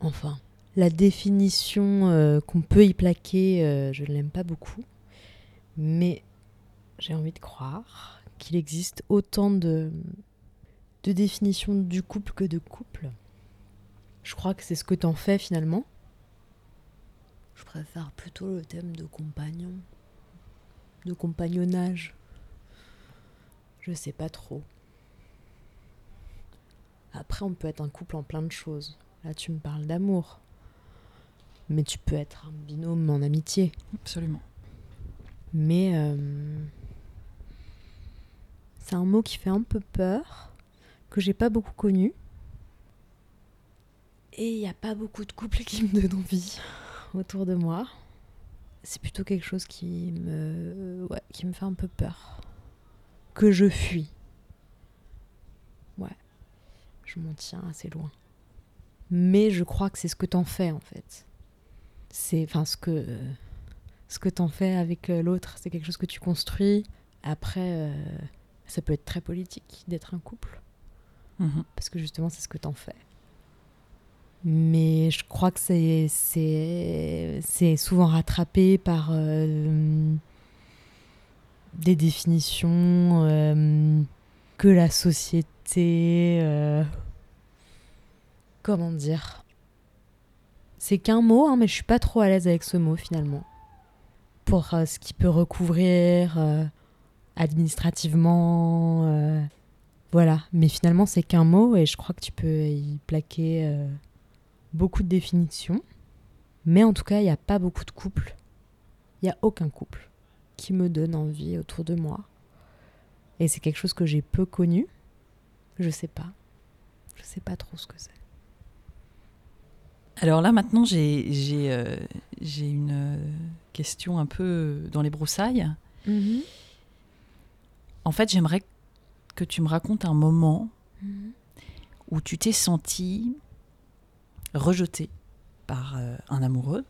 Enfin, la définition euh, qu'on peut y plaquer, euh, je ne l'aime pas beaucoup. Mais j'ai envie de croire qu'il existe autant de, de définitions du couple que de couple. Je crois que c'est ce que t'en fais finalement. Je préfère plutôt le thème de compagnon, de compagnonnage. Je sais pas trop. Après, on peut être un couple en plein de choses. Là, tu me parles d'amour. Mais tu peux être un binôme en amitié. Absolument. Mais euh, c'est un mot qui fait un peu peur, que j'ai pas beaucoup connu. Et il n'y a pas beaucoup de couples qui me donnent envie autour de moi. C'est plutôt quelque chose qui me, ouais, qui me fait un peu peur. Que je fuis. Je m'en tiens assez loin. Mais je crois que c'est ce que t'en fais en fait. C'est enfin ce que ce que t'en fais avec euh, l'autre, c'est quelque chose que tu construis. Après, euh, ça peut être très politique d'être un couple, Mhm. parce que justement, c'est ce que t'en fais. Mais je crois que c'est c'est c'est souvent rattrapé par euh, des définitions euh, que la société euh, comment dire? C'est qu'un mot hein, mais je suis pas trop à l'aise avec ce mot finalement. Pour euh, ce qu'il peut recouvrir euh, administrativement voilà. Mais finalement c'est qu'un mot et je crois que tu peux y plaquer beaucoup de définitions. Mais en tout cas il n'y a pas beaucoup de couples. Il n'y a aucun couple qui me donne envie autour de moi. Et c'est quelque chose que j'ai peu connu je sais pas. Je sais pas trop ce que c'est. Alors là, maintenant, j'ai euh, une euh, question un peu dans les broussailles. En fait, j'aimerais que tu me racontes un moment où tu t'es senti rejeté par euh, un amoureux,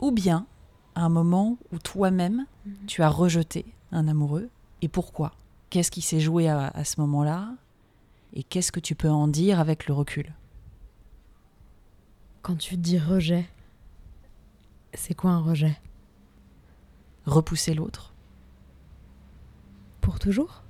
ou bien un moment où toi-même tu as rejeté un amoureux, et pourquoi? Qu'est-ce qui s'est joué à, à ce moment-là? Et qu'est-ce que tu peux en dire avec le recul? Quand tu dis rejet, c'est quoi un rejet? Repousser l'autre? Pour toujours?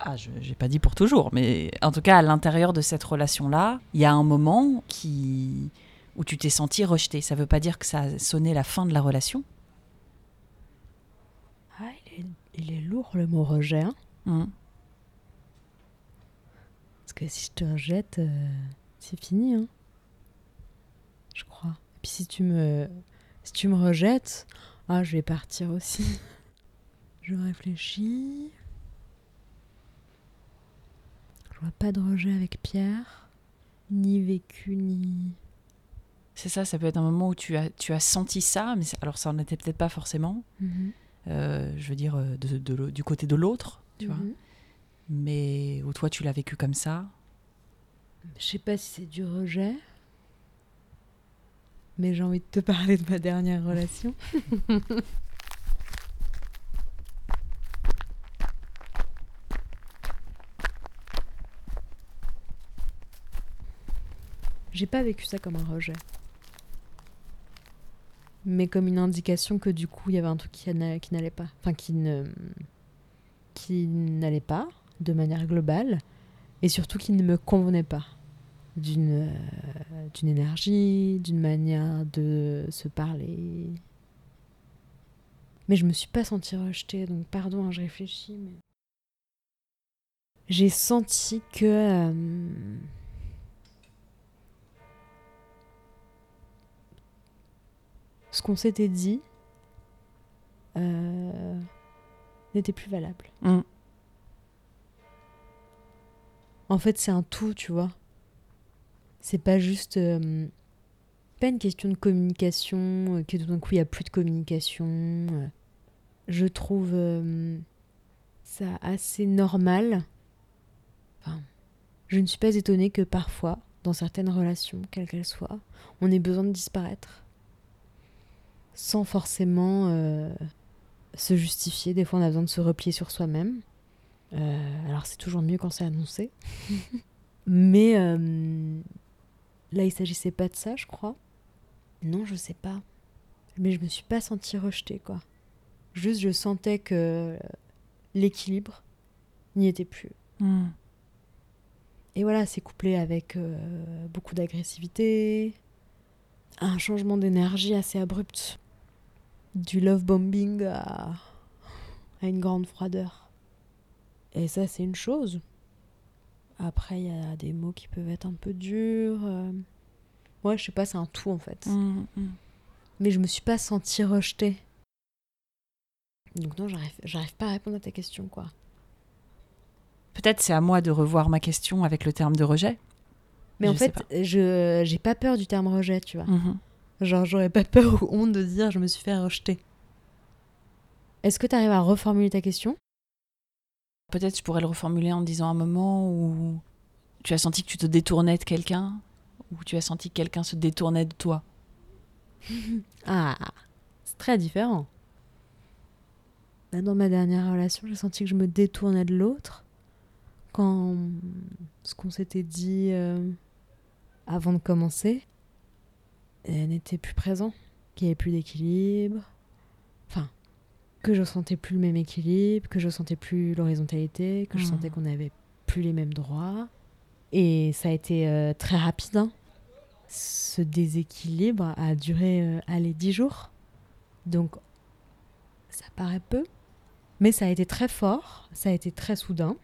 Ah, je n'ai pas dit pour toujours, mais en tout cas, à l'intérieur de cette relation-là, il y a un moment qui où tu t'es senti rejeté. Ça ne veut pas dire que ça a sonné la fin de la relation. Ah, il est, il est lourd le mot rejet. hein. Mhm. Parce que si je te rejette, euh, c'est fini. hein. Je crois. Et puis si tu me, si tu me rejettes, ah, je vais partir aussi. <laughs> je réfléchis. Je vois pas de rejet avec Pierre. Ni vécu, ni. C'est ça, ça peut être un moment où tu as, tu as senti ça, mais alors ça n'en était peut-être pas forcément, euh, je veux dire, euh, de- du côté de l'autre, tu vois, Mhm. Mais où toi tu l'as vécu comme ça? Je sais pas si c'est du rejet. Mais j'ai envie de te parler de ma dernière relation. <laughs> J'ai pas vécu ça comme un rejet. Mais comme une indication que du coup il y avait un truc qui n'allait pas. Enfin qui ne. qui n'allait pas de manière globale. Et surtout qui ne me convenait pas d'une euh, d'une énergie, d'une manière de se parler. Mais je me suis pas sentie rejetée, donc pardon, hein, je réfléchis. Mais... J'ai senti que euh, ce qu'on s'était dit euh, n'était plus valable. Mhm. En fait, c'est un tout, tu vois. C'est pas juste. euh, pas une question de communication, euh, que tout d'un coup il n'y a plus de communication. euh. Je trouve euh, ça assez normal. Enfin, je ne suis pas étonnée que parfois, dans certaines relations, quelles qu'elles soient, on ait besoin de disparaître. Sans forcément se justifier. Des fois, on a besoin de se replier sur soi-même. Euh, alors, c'est toujours mieux quand c'est annoncé. <laughs> Mais euh, là, il s'agissait pas de ça, je crois. Non, je sais pas. Mais je me suis pas sentie rejetée, quoi. Juste, je sentais que l'équilibre n'y était plus. Hmm. Et voilà, c'est couplé avec euh, beaucoup d'agressivité, un changement d'énergie assez abrupt, du love bombing à, à une grande froideur. Et ça, c'est une chose. Après, il y a des mots qui peuvent être un peu durs. euh. Ouais, je sais pas, c'est un tout en fait. Hmm, hmm. Mais je me suis pas sentie rejetée. Donc non, j'arrive, pas à répondre à ta question, quoi. Peut-être c'est à moi de revoir ma question avec le terme de rejet. Mais en Je fait, je j'ai pas peur du terme rejet, tu vois. Mhm. Genre, j'aurais pas peur ou honte de dire je me suis fait rejeter. Est-ce que tu arrives à reformuler ta question? Peut-être je pourrais le reformuler en disant un moment où tu as senti que tu te détournais de quelqu'un, ou tu as senti que quelqu'un se détournait de toi? <laughs> Ah, c'est très différent. Dans ma dernière relation, j'ai senti que je me détournais de l'autre quand ce qu'on s'était dit euh, avant de commencer n'était plus présent, qu'il n'y avait plus d'équilibre. Que je sentais plus le même équilibre, que je sentais plus l'horizontalité, que je Mhm. sentais qu'on n'avait plus les mêmes droits. Et ça a été euh, très rapide. hein. Ce déséquilibre a duré, euh, allez, dix jours. Donc, ça paraît peu. Mais ça a été très fort, ça a été très soudain.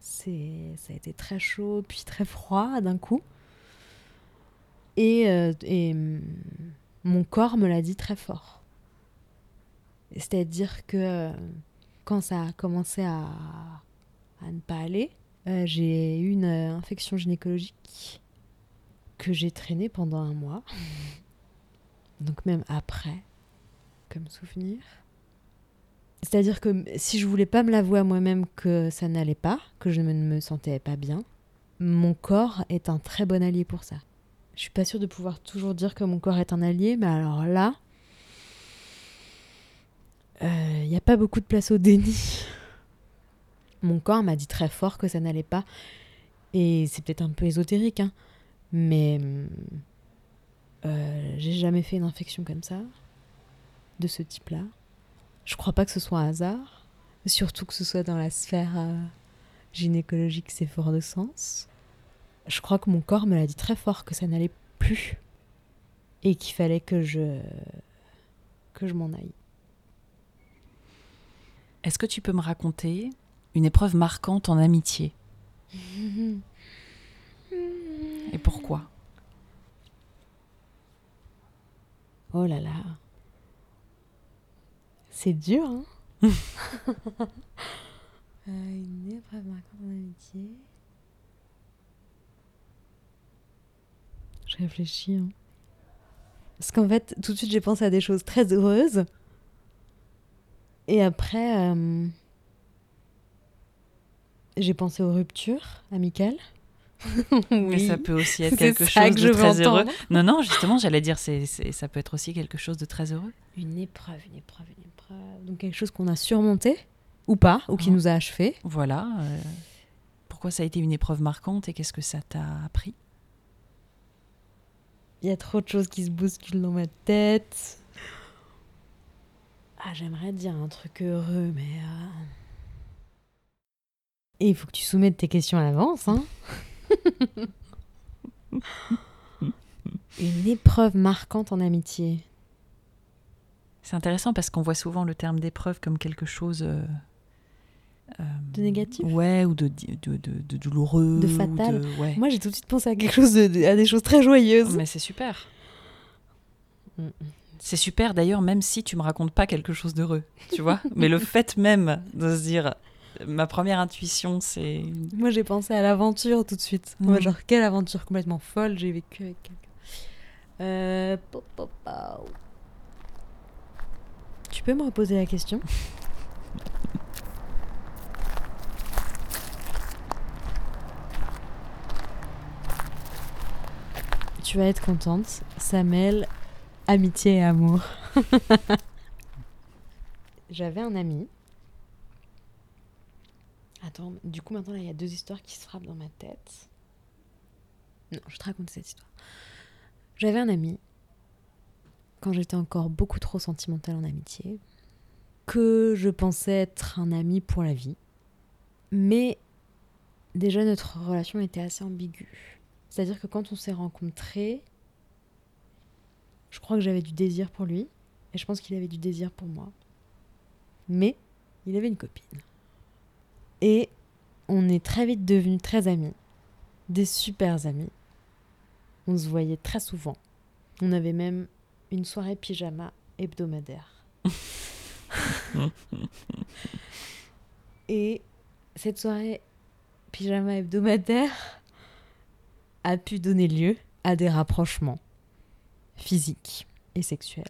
C'est, ça a été très chaud, puis très froid d'un coup. Et, euh, et hum, mon corps me l'a dit très fort. C'est-à-dire que euh, quand ça a commencé à, à ne pas aller, euh, j'ai eu une euh, infection gynécologique que j'ai traînée pendant un mois. Donc même après, comme souvenir. C'est-à-dire que si je voulais pas me l'avouer à moi-même que ça n'allait pas, que je ne me sentais pas bien, mon corps est un très bon allié pour ça. Je suis pas sûre de pouvoir toujours dire que mon corps est un allié, mais alors là, il n'y a pas beaucoup de place au déni. <laughs> Mon corps m'a dit très fort que ça n'allait pas, et c'est peut-être un peu ésotérique, hein, mais euh, j'ai jamais fait une infection comme ça, de ce type-là. Je crois pas que ce soit un hasard, surtout que ce soit dans la sphère euh, gynécologique, c'est fort de sens. Je crois que mon corps me l'a dit très fort que ça n'allait plus et qu'il fallait que je que je m'en aille. Est-ce que tu peux me raconter une épreuve marquante en amitié? Et pourquoi? Oh là là. C'est dur, hein? <laughs> Euh, Une épreuve marquante en amitié. Je réfléchis. hein. Parce qu'en fait, tout de suite, j'ai pensé à des choses très heureuses. Et après, euh, j'ai pensé aux ruptures amicales. <laughs> Mais ça peut aussi être quelque chose que de très heureux. Non, non, justement, j'allais dire, c'est, c'est- ça peut être aussi quelque chose de très heureux. Une épreuve, une épreuve, une épreuve. Donc quelque chose qu'on a surmonté, ou pas, ou qui Ah. nous a achevé. Voilà. euh, pourquoi ça a été une épreuve marquante et qu'est-ce que ça t'a appris? Il y a trop de choses qui se bousculent dans ma tête. Ah, j'aimerais dire un truc heureux, mais. euh, Et il faut que tu soumettes tes questions à l'avance, hein. Une épreuve marquante en amitié. C'est intéressant parce qu'on voit souvent le terme d'épreuve comme quelque chose. euh, euh, De négatif? Ouais, ou de, de, de, de douloureux. De fatal. ouais. Moi, j'ai tout de suite pensé à quelque chose à des choses très joyeuses. Mais c'est super. Mm. C'est super d'ailleurs, même si tu me racontes pas quelque chose d'heureux, tu vois. <laughs> Mais le fait même de se dire ma première intuition, c'est. Moi, j'ai pensé à l'aventure tout de suite. Mm. Moi, genre, quelle aventure complètement folle j'ai vécue avec quelqu'un. Euh, pop, pop, pop. Tu peux me reposer la question? <laughs> Tu vas être contente. Ça mêle amitié et amour. <laughs> J'avais un ami. Attends, du coup maintenant là il y a deux histoires qui se frappent dans ma tête. Non, je te raconte cette histoire. J'avais un ami, quand j'étais encore beaucoup trop sentimentale en amitié, que je pensais être un ami pour la vie. Mais déjà notre relation était assez ambiguë. C'est-à-dire que quand on s'est rencontrés, je crois que j'avais du désir pour lui, et je pense qu'il avait du désir pour moi. Mais il avait une copine. Et on est très vite devenus très amis, des super amis. On se voyait très souvent. On avait même une soirée pyjama hebdomadaire. <laughs> Et cette soirée pyjama hebdomadaire a pu donner lieu à des rapprochements physiques et sexuels.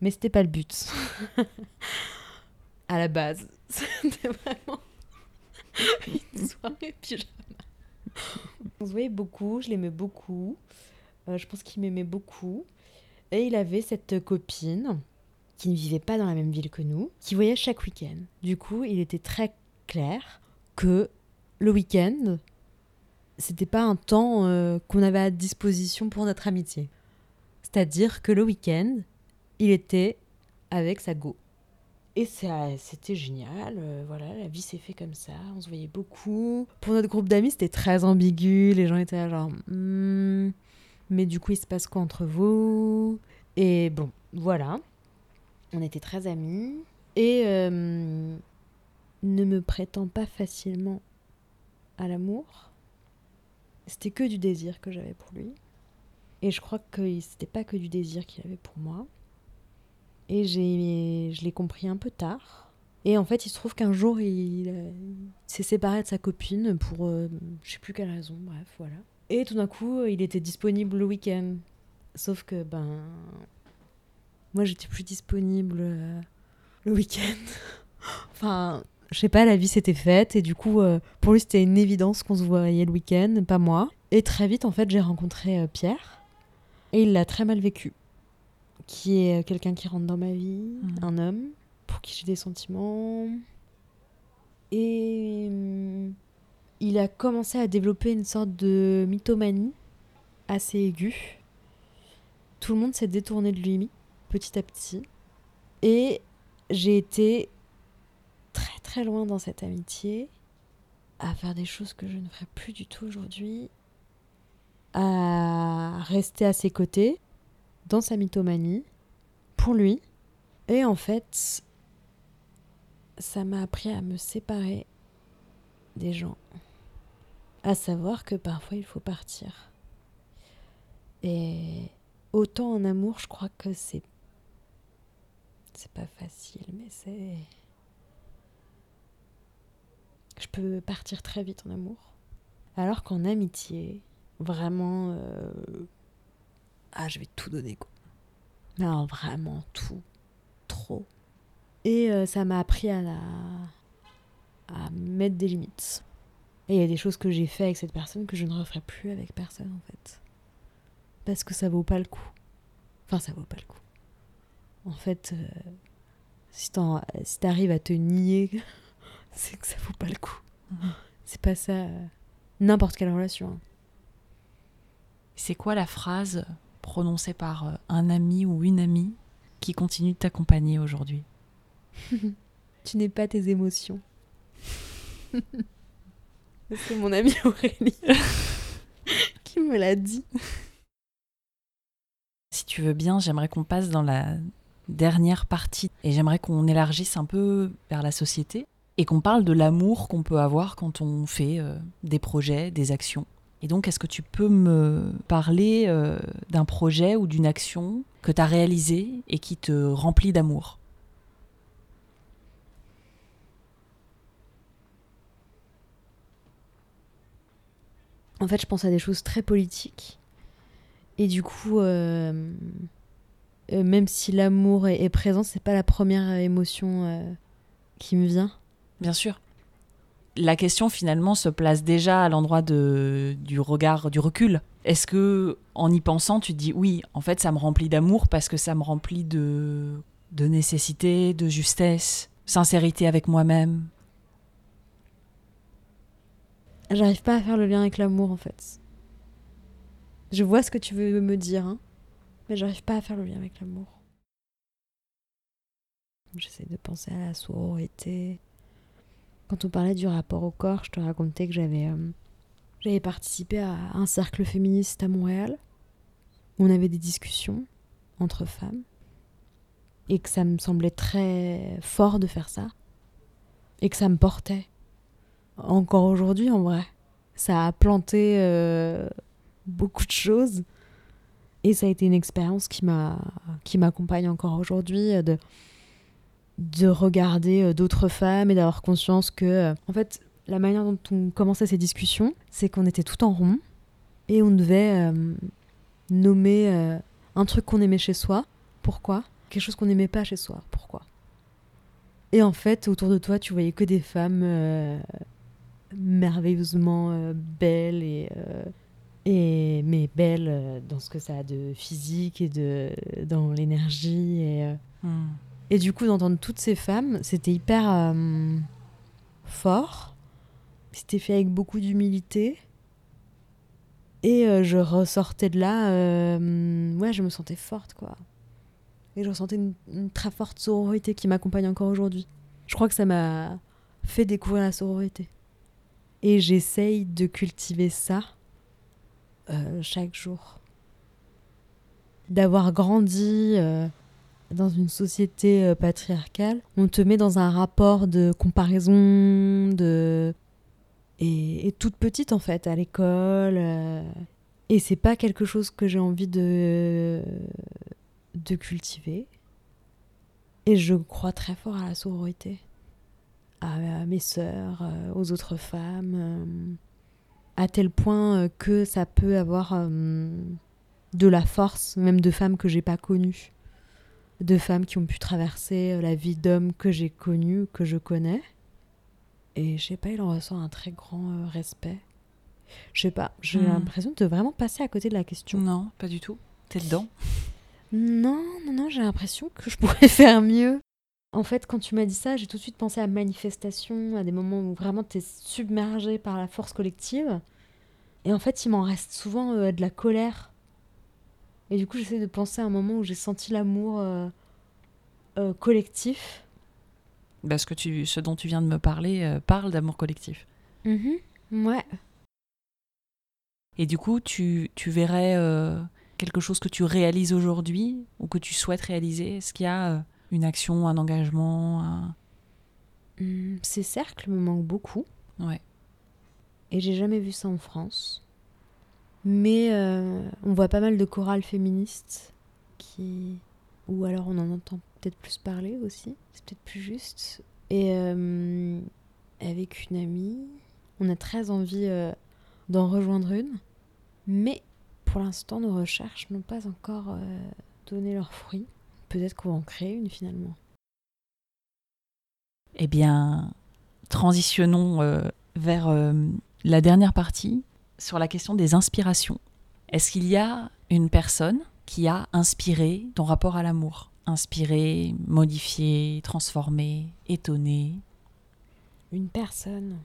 Mais c'était pas le but. <laughs> à la base, <laughs> c'était vraiment une soirée pyjama. On se voyait beaucoup, je l'aimais beaucoup. Euh, je pense qu'il m'aimait beaucoup. Et il avait cette copine qui ne vivait pas dans la même ville que nous, qui voyait chaque week-end. Du coup, il était très clair que le week-end, c'était pas un temps euh, qu'on avait à disposition pour notre amitié. C'est-à-dire que le week-end, il était avec sa go. Et c'était génial. euh, voilà, la vie s'est fait comme ça. On se voyait beaucoup. Pour notre groupe d'amis, c'était très ambigu. Les gens étaient genre, Hmm, mais du coup, il se passe quoi entre vous? Et bon, voilà. On était très amis. Et euh, ne me prétend pas facilement à l'amour. C'était que du désir que j'avais pour lui. Et je crois que c'était pas que du désir qu'il avait pour moi. Et j'ai, je l'ai compris un peu tard. Et en fait, il se trouve qu'un jour, il, euh, s'est séparé de sa copine pour euh, je sais plus quelle raison, bref, voilà. Et tout d'un coup, il était disponible le week-end. Sauf que, ben. Moi, j'étais plus disponible euh, le week-end. <laughs> enfin, je sais pas, la vie s'était faite. Et du coup, euh, pour lui, c'était une évidence qu'on se voyait le week-end, pas moi. Et très vite, en fait, j'ai rencontré euh, Pierre. Et il l'a très mal vécu. Qui est euh, quelqu'un qui rentre dans ma vie, Mhm. un homme, pour qui j'ai des sentiments. Et. hum, il a commencé à développer une sorte de mythomanie assez aiguë. Tout le monde s'est détourné de lui petit à petit. Et j'ai été très loin dans cette amitié, à faire des choses que je ne ferai plus du tout aujourd'hui, à rester à ses côtés, dans sa mythomanie, pour lui. Et en fait, ça m'a appris à me séparer des gens. À savoir que parfois il faut partir. Et autant en amour, je crois que c'est. C'est pas facile, mais c'est. Je peux partir très vite en amour. Alors qu'en amitié, vraiment. euh, Ah, je vais tout donner, quoi. Non, vraiment tout. Trop. Et euh, ça m'a appris à la. à mettre des limites. Et il y a des choses que j'ai fait avec cette personne que je ne referai plus avec personne, en fait. Parce que ça vaut pas le coup. Enfin, ça vaut pas le coup. En fait, euh, si t'arrives à te nier, <laughs> c'est que ça vaut pas le coup. C'est pas ça. euh, N'importe quelle relation. hein. C'est quoi la phrase prononcée par euh, un ami ou une amie qui continue de t'accompagner aujourd'hui? <laughs> Tu n'es pas tes émotions. <laughs> C'est mon amie Aurélie <laughs> qui me l'a dit. Si tu veux bien, j'aimerais qu'on passe dans la dernière partie et j'aimerais qu'on élargisse un peu vers la société et qu'on parle de l'amour qu'on peut avoir quand on fait euh, des projets, des actions. Et donc, est-ce que tu peux me parler euh, d'un projet ou d'une action que tu as réalisé et qui te remplit d'amour? En fait, je pense à des choses très politiques. Et du coup, euh, même si l'amour est, présent, c'est pas la première émotion qui me vient. Bien sûr. La question finalement se place déjà à l'endroit du regard, du recul. Est-ce que, en y pensant, tu te dis oui, en fait, ça me remplit d'amour parce que ça me remplit de, de nécessité, de justesse, sincérité avec moi-même? J'arrive pas à faire le lien avec l'amour en fait. Je vois ce que tu veux me dire, hein, mais j'arrive pas à faire le lien avec l'amour. J'essaie de penser à la sororité. Quand on parlait du rapport au corps, je te racontais que j'avais euh, j'avais participé à un cercle féministe à Montréal. Où on avait des discussions entre femmes et que ça me semblait très fort de faire ça et que ça me portait encore aujourd'hui en vrai. Ça a planté euh, beaucoup de choses et ça a été une expérience qui m'a qui m'accompagne encore aujourd'hui euh, de de regarder euh, d'autres femmes et d'avoir conscience que en fait la manière dont on commençait ces discussions, c'est qu'on était tout en rond et on devait euh, nommer euh, un truc qu'on aimait chez soi, pourquoi? Quelque chose qu'on n'aimait pas chez soi, pourquoi? Et en fait, autour de toi, tu voyais que des femmes euh, merveilleusement euh, belles et, euh, et mais belles euh, dans ce que ça a de physique et de dans l'énergie euh, Hmm. Et du coup, d'entendre toutes ces femmes, c'était hyper euh, fort. C'était fait avec beaucoup d'humilité. Et euh, je ressortais de là, euh, ouais, je me sentais forte, quoi. Et je ressentais une, une très forte sororité qui m'accompagne encore aujourd'hui. Je crois que ça m'a fait découvrir la sororité. Et j'essaye de cultiver ça euh, chaque jour. D'avoir grandi dans une société euh, patriarcale, on te met dans un rapport de comparaison, de et, toute petite en fait à l'école. euh, et c'est pas quelque chose que j'ai envie de de cultiver. Et je crois très fort à la sororité, à, mes sœurs, euh, aux autres femmes, à tel point que ça peut avoir de la force, même de femmes que j'ai pas connues de femmes qui ont pu traverser euh, la vie d'hommes que j'ai connus, que je connais. Et je sais pas, il en ressort un très grand euh, respect. Je sais pas, j'ai Hmm. l'impression de vraiment passer à côté de la question. Non, pas du tout. T'es dedans? Non, non, non, j'ai l'impression que je pourrais <laughs> faire mieux. En fait, quand tu m'as dit ça, j'ai tout de suite pensé à manifestation, à des moments où vraiment t'es submergé par la force collective. Et en fait, il m'en reste souvent euh, de la colère. Et du coup, j'essaie de penser à un moment où j'ai senti l'amour euh, euh, collectif. Parce que tu, ce dont tu viens de me parler euh, parle d'amour collectif. Ouais. Et du coup, tu, tu verrais quelque chose que tu réalises aujourd'hui ou que tu souhaites réaliser? Est-ce qu'il y a une action, un engagement un- Hum, Ces cercles me manquent beaucoup. Ouais. Et j'ai jamais vu ça en France. Mais euh, on voit pas mal de chorales féministes qui. Ou alors on en entend peut-être plus parler aussi. C'est peut-être plus juste. Et euh, avec une amie, on a très envie euh, d'en rejoindre une. Mais pour l'instant, nos recherches n'ont pas encore donné leurs fruits. Peut-être qu'on va en créer une finalement. Eh bien, transitionnons vers la dernière partie sur la question des inspirations. Est-ce qu'il y a une personne qui a inspiré ton rapport à l'amour? Inspiré, modifié, transformé, étonné? Une personne.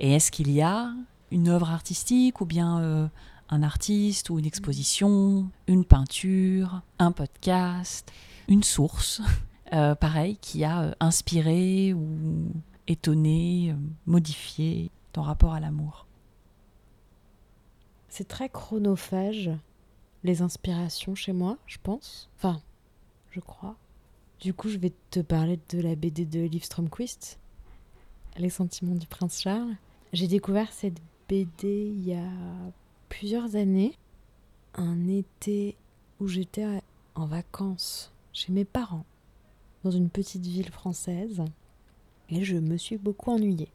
Et est-ce qu'il y a une œuvre artistique ou bien euh, un artiste ou une exposition, une peinture, un podcast, une source, <laughs> euh, pareil, qui a euh, inspiré ou étonné, euh, modifié ton rapport à l'amour C'est très chronophage, les inspirations chez moi, je pense. Enfin, je crois. Du coup, je vais te parler de la BD de Liv Stromquist, Les sentiments du prince Charles. J'ai découvert cette BD il y a plusieurs années, un été où j'étais en vacances chez mes parents, dans une petite ville française, et je me suis beaucoup ennuyée.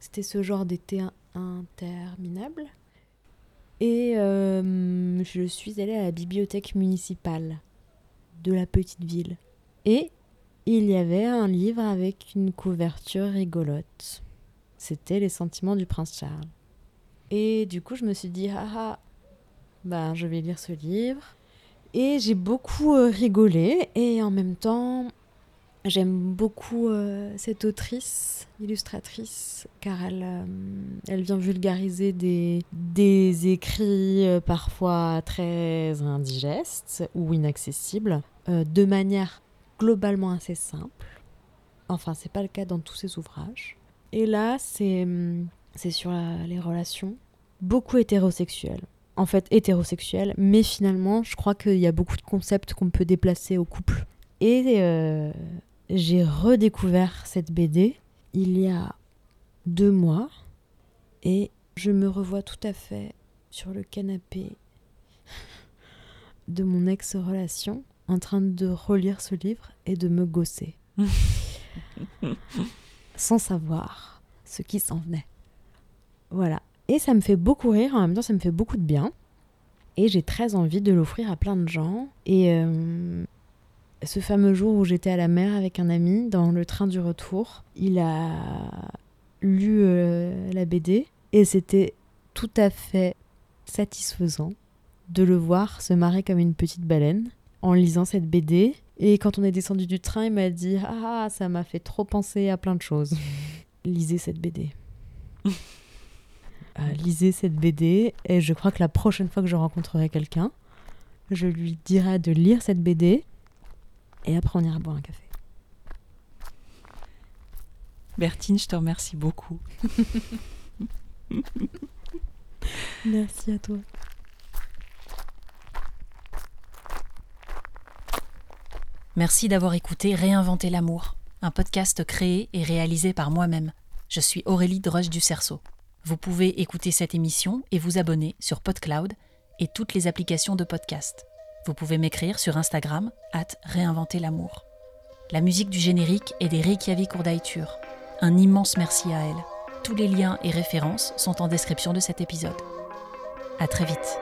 C'était ce genre d'été interminable. Et euh, je suis allée à la bibliothèque municipale de la petite ville. Et il y avait un livre avec une couverture rigolote. C'était Les sentiments du prince Charles. Et du coup, je me suis dit, ah ah, ben, je vais lire ce livre. Et j'ai beaucoup euh, rigolé. Et en même temps, j'aime beaucoup euh, cette autrice, illustratrice, car elle, euh, elle vient vulgariser des, des écrits parfois très indigestes ou inaccessibles de manière globalement assez simple. Enfin, c'est pas le cas dans tous ses ouvrages. Et là, c'est sur les relations, beaucoup hétérosexuelles en fait hétérosexuel, mais finalement, je crois qu'il y a beaucoup de concepts qu'on peut déplacer au couple. Et euh, j'ai redécouvert cette BD il y a deux mois, et je me revois tout à fait sur le canapé de mon ex-relation, en train de relire ce livre et de me gosser. <laughs> sans savoir ce qui s'en venait. Voilà. Et ça me fait beaucoup rire, en même temps ça me fait beaucoup de bien. Et j'ai très envie de l'offrir à plein de gens. Et euh, ce fameux jour où j'étais à la mer avec un ami dans le train du retour, il a lu euh, la BD et c'était tout à fait satisfaisant de le voir se marrer comme une petite baleine en lisant cette BD. Et quand on est descendu du train, il m'a dit Ah, ça m'a fait trop penser à plein de choses. <laughs> Lisez cette BD. <laughs> Euh, lisez cette BD et je crois que la prochaine fois que je rencontrerai quelqu'un, je lui dirai de lire cette BD et après on ira boire un café. Bertine, je te remercie beaucoup. <laughs> Merci à toi. Merci d'avoir écouté Réinventer l'amour, un podcast créé et réalisé par moi-même. Je suis Aurélie Droche du Cerceau. Vous pouvez écouter cette émission et vous abonner sur PodCloud et toutes les applications de podcast. Vous pouvez m'écrire sur Instagram, at réinventer l'amour. La musique du générique est des Reykjavik Urdaitur. Un immense merci à elle. Tous les liens et références sont en description de cet épisode. À très vite.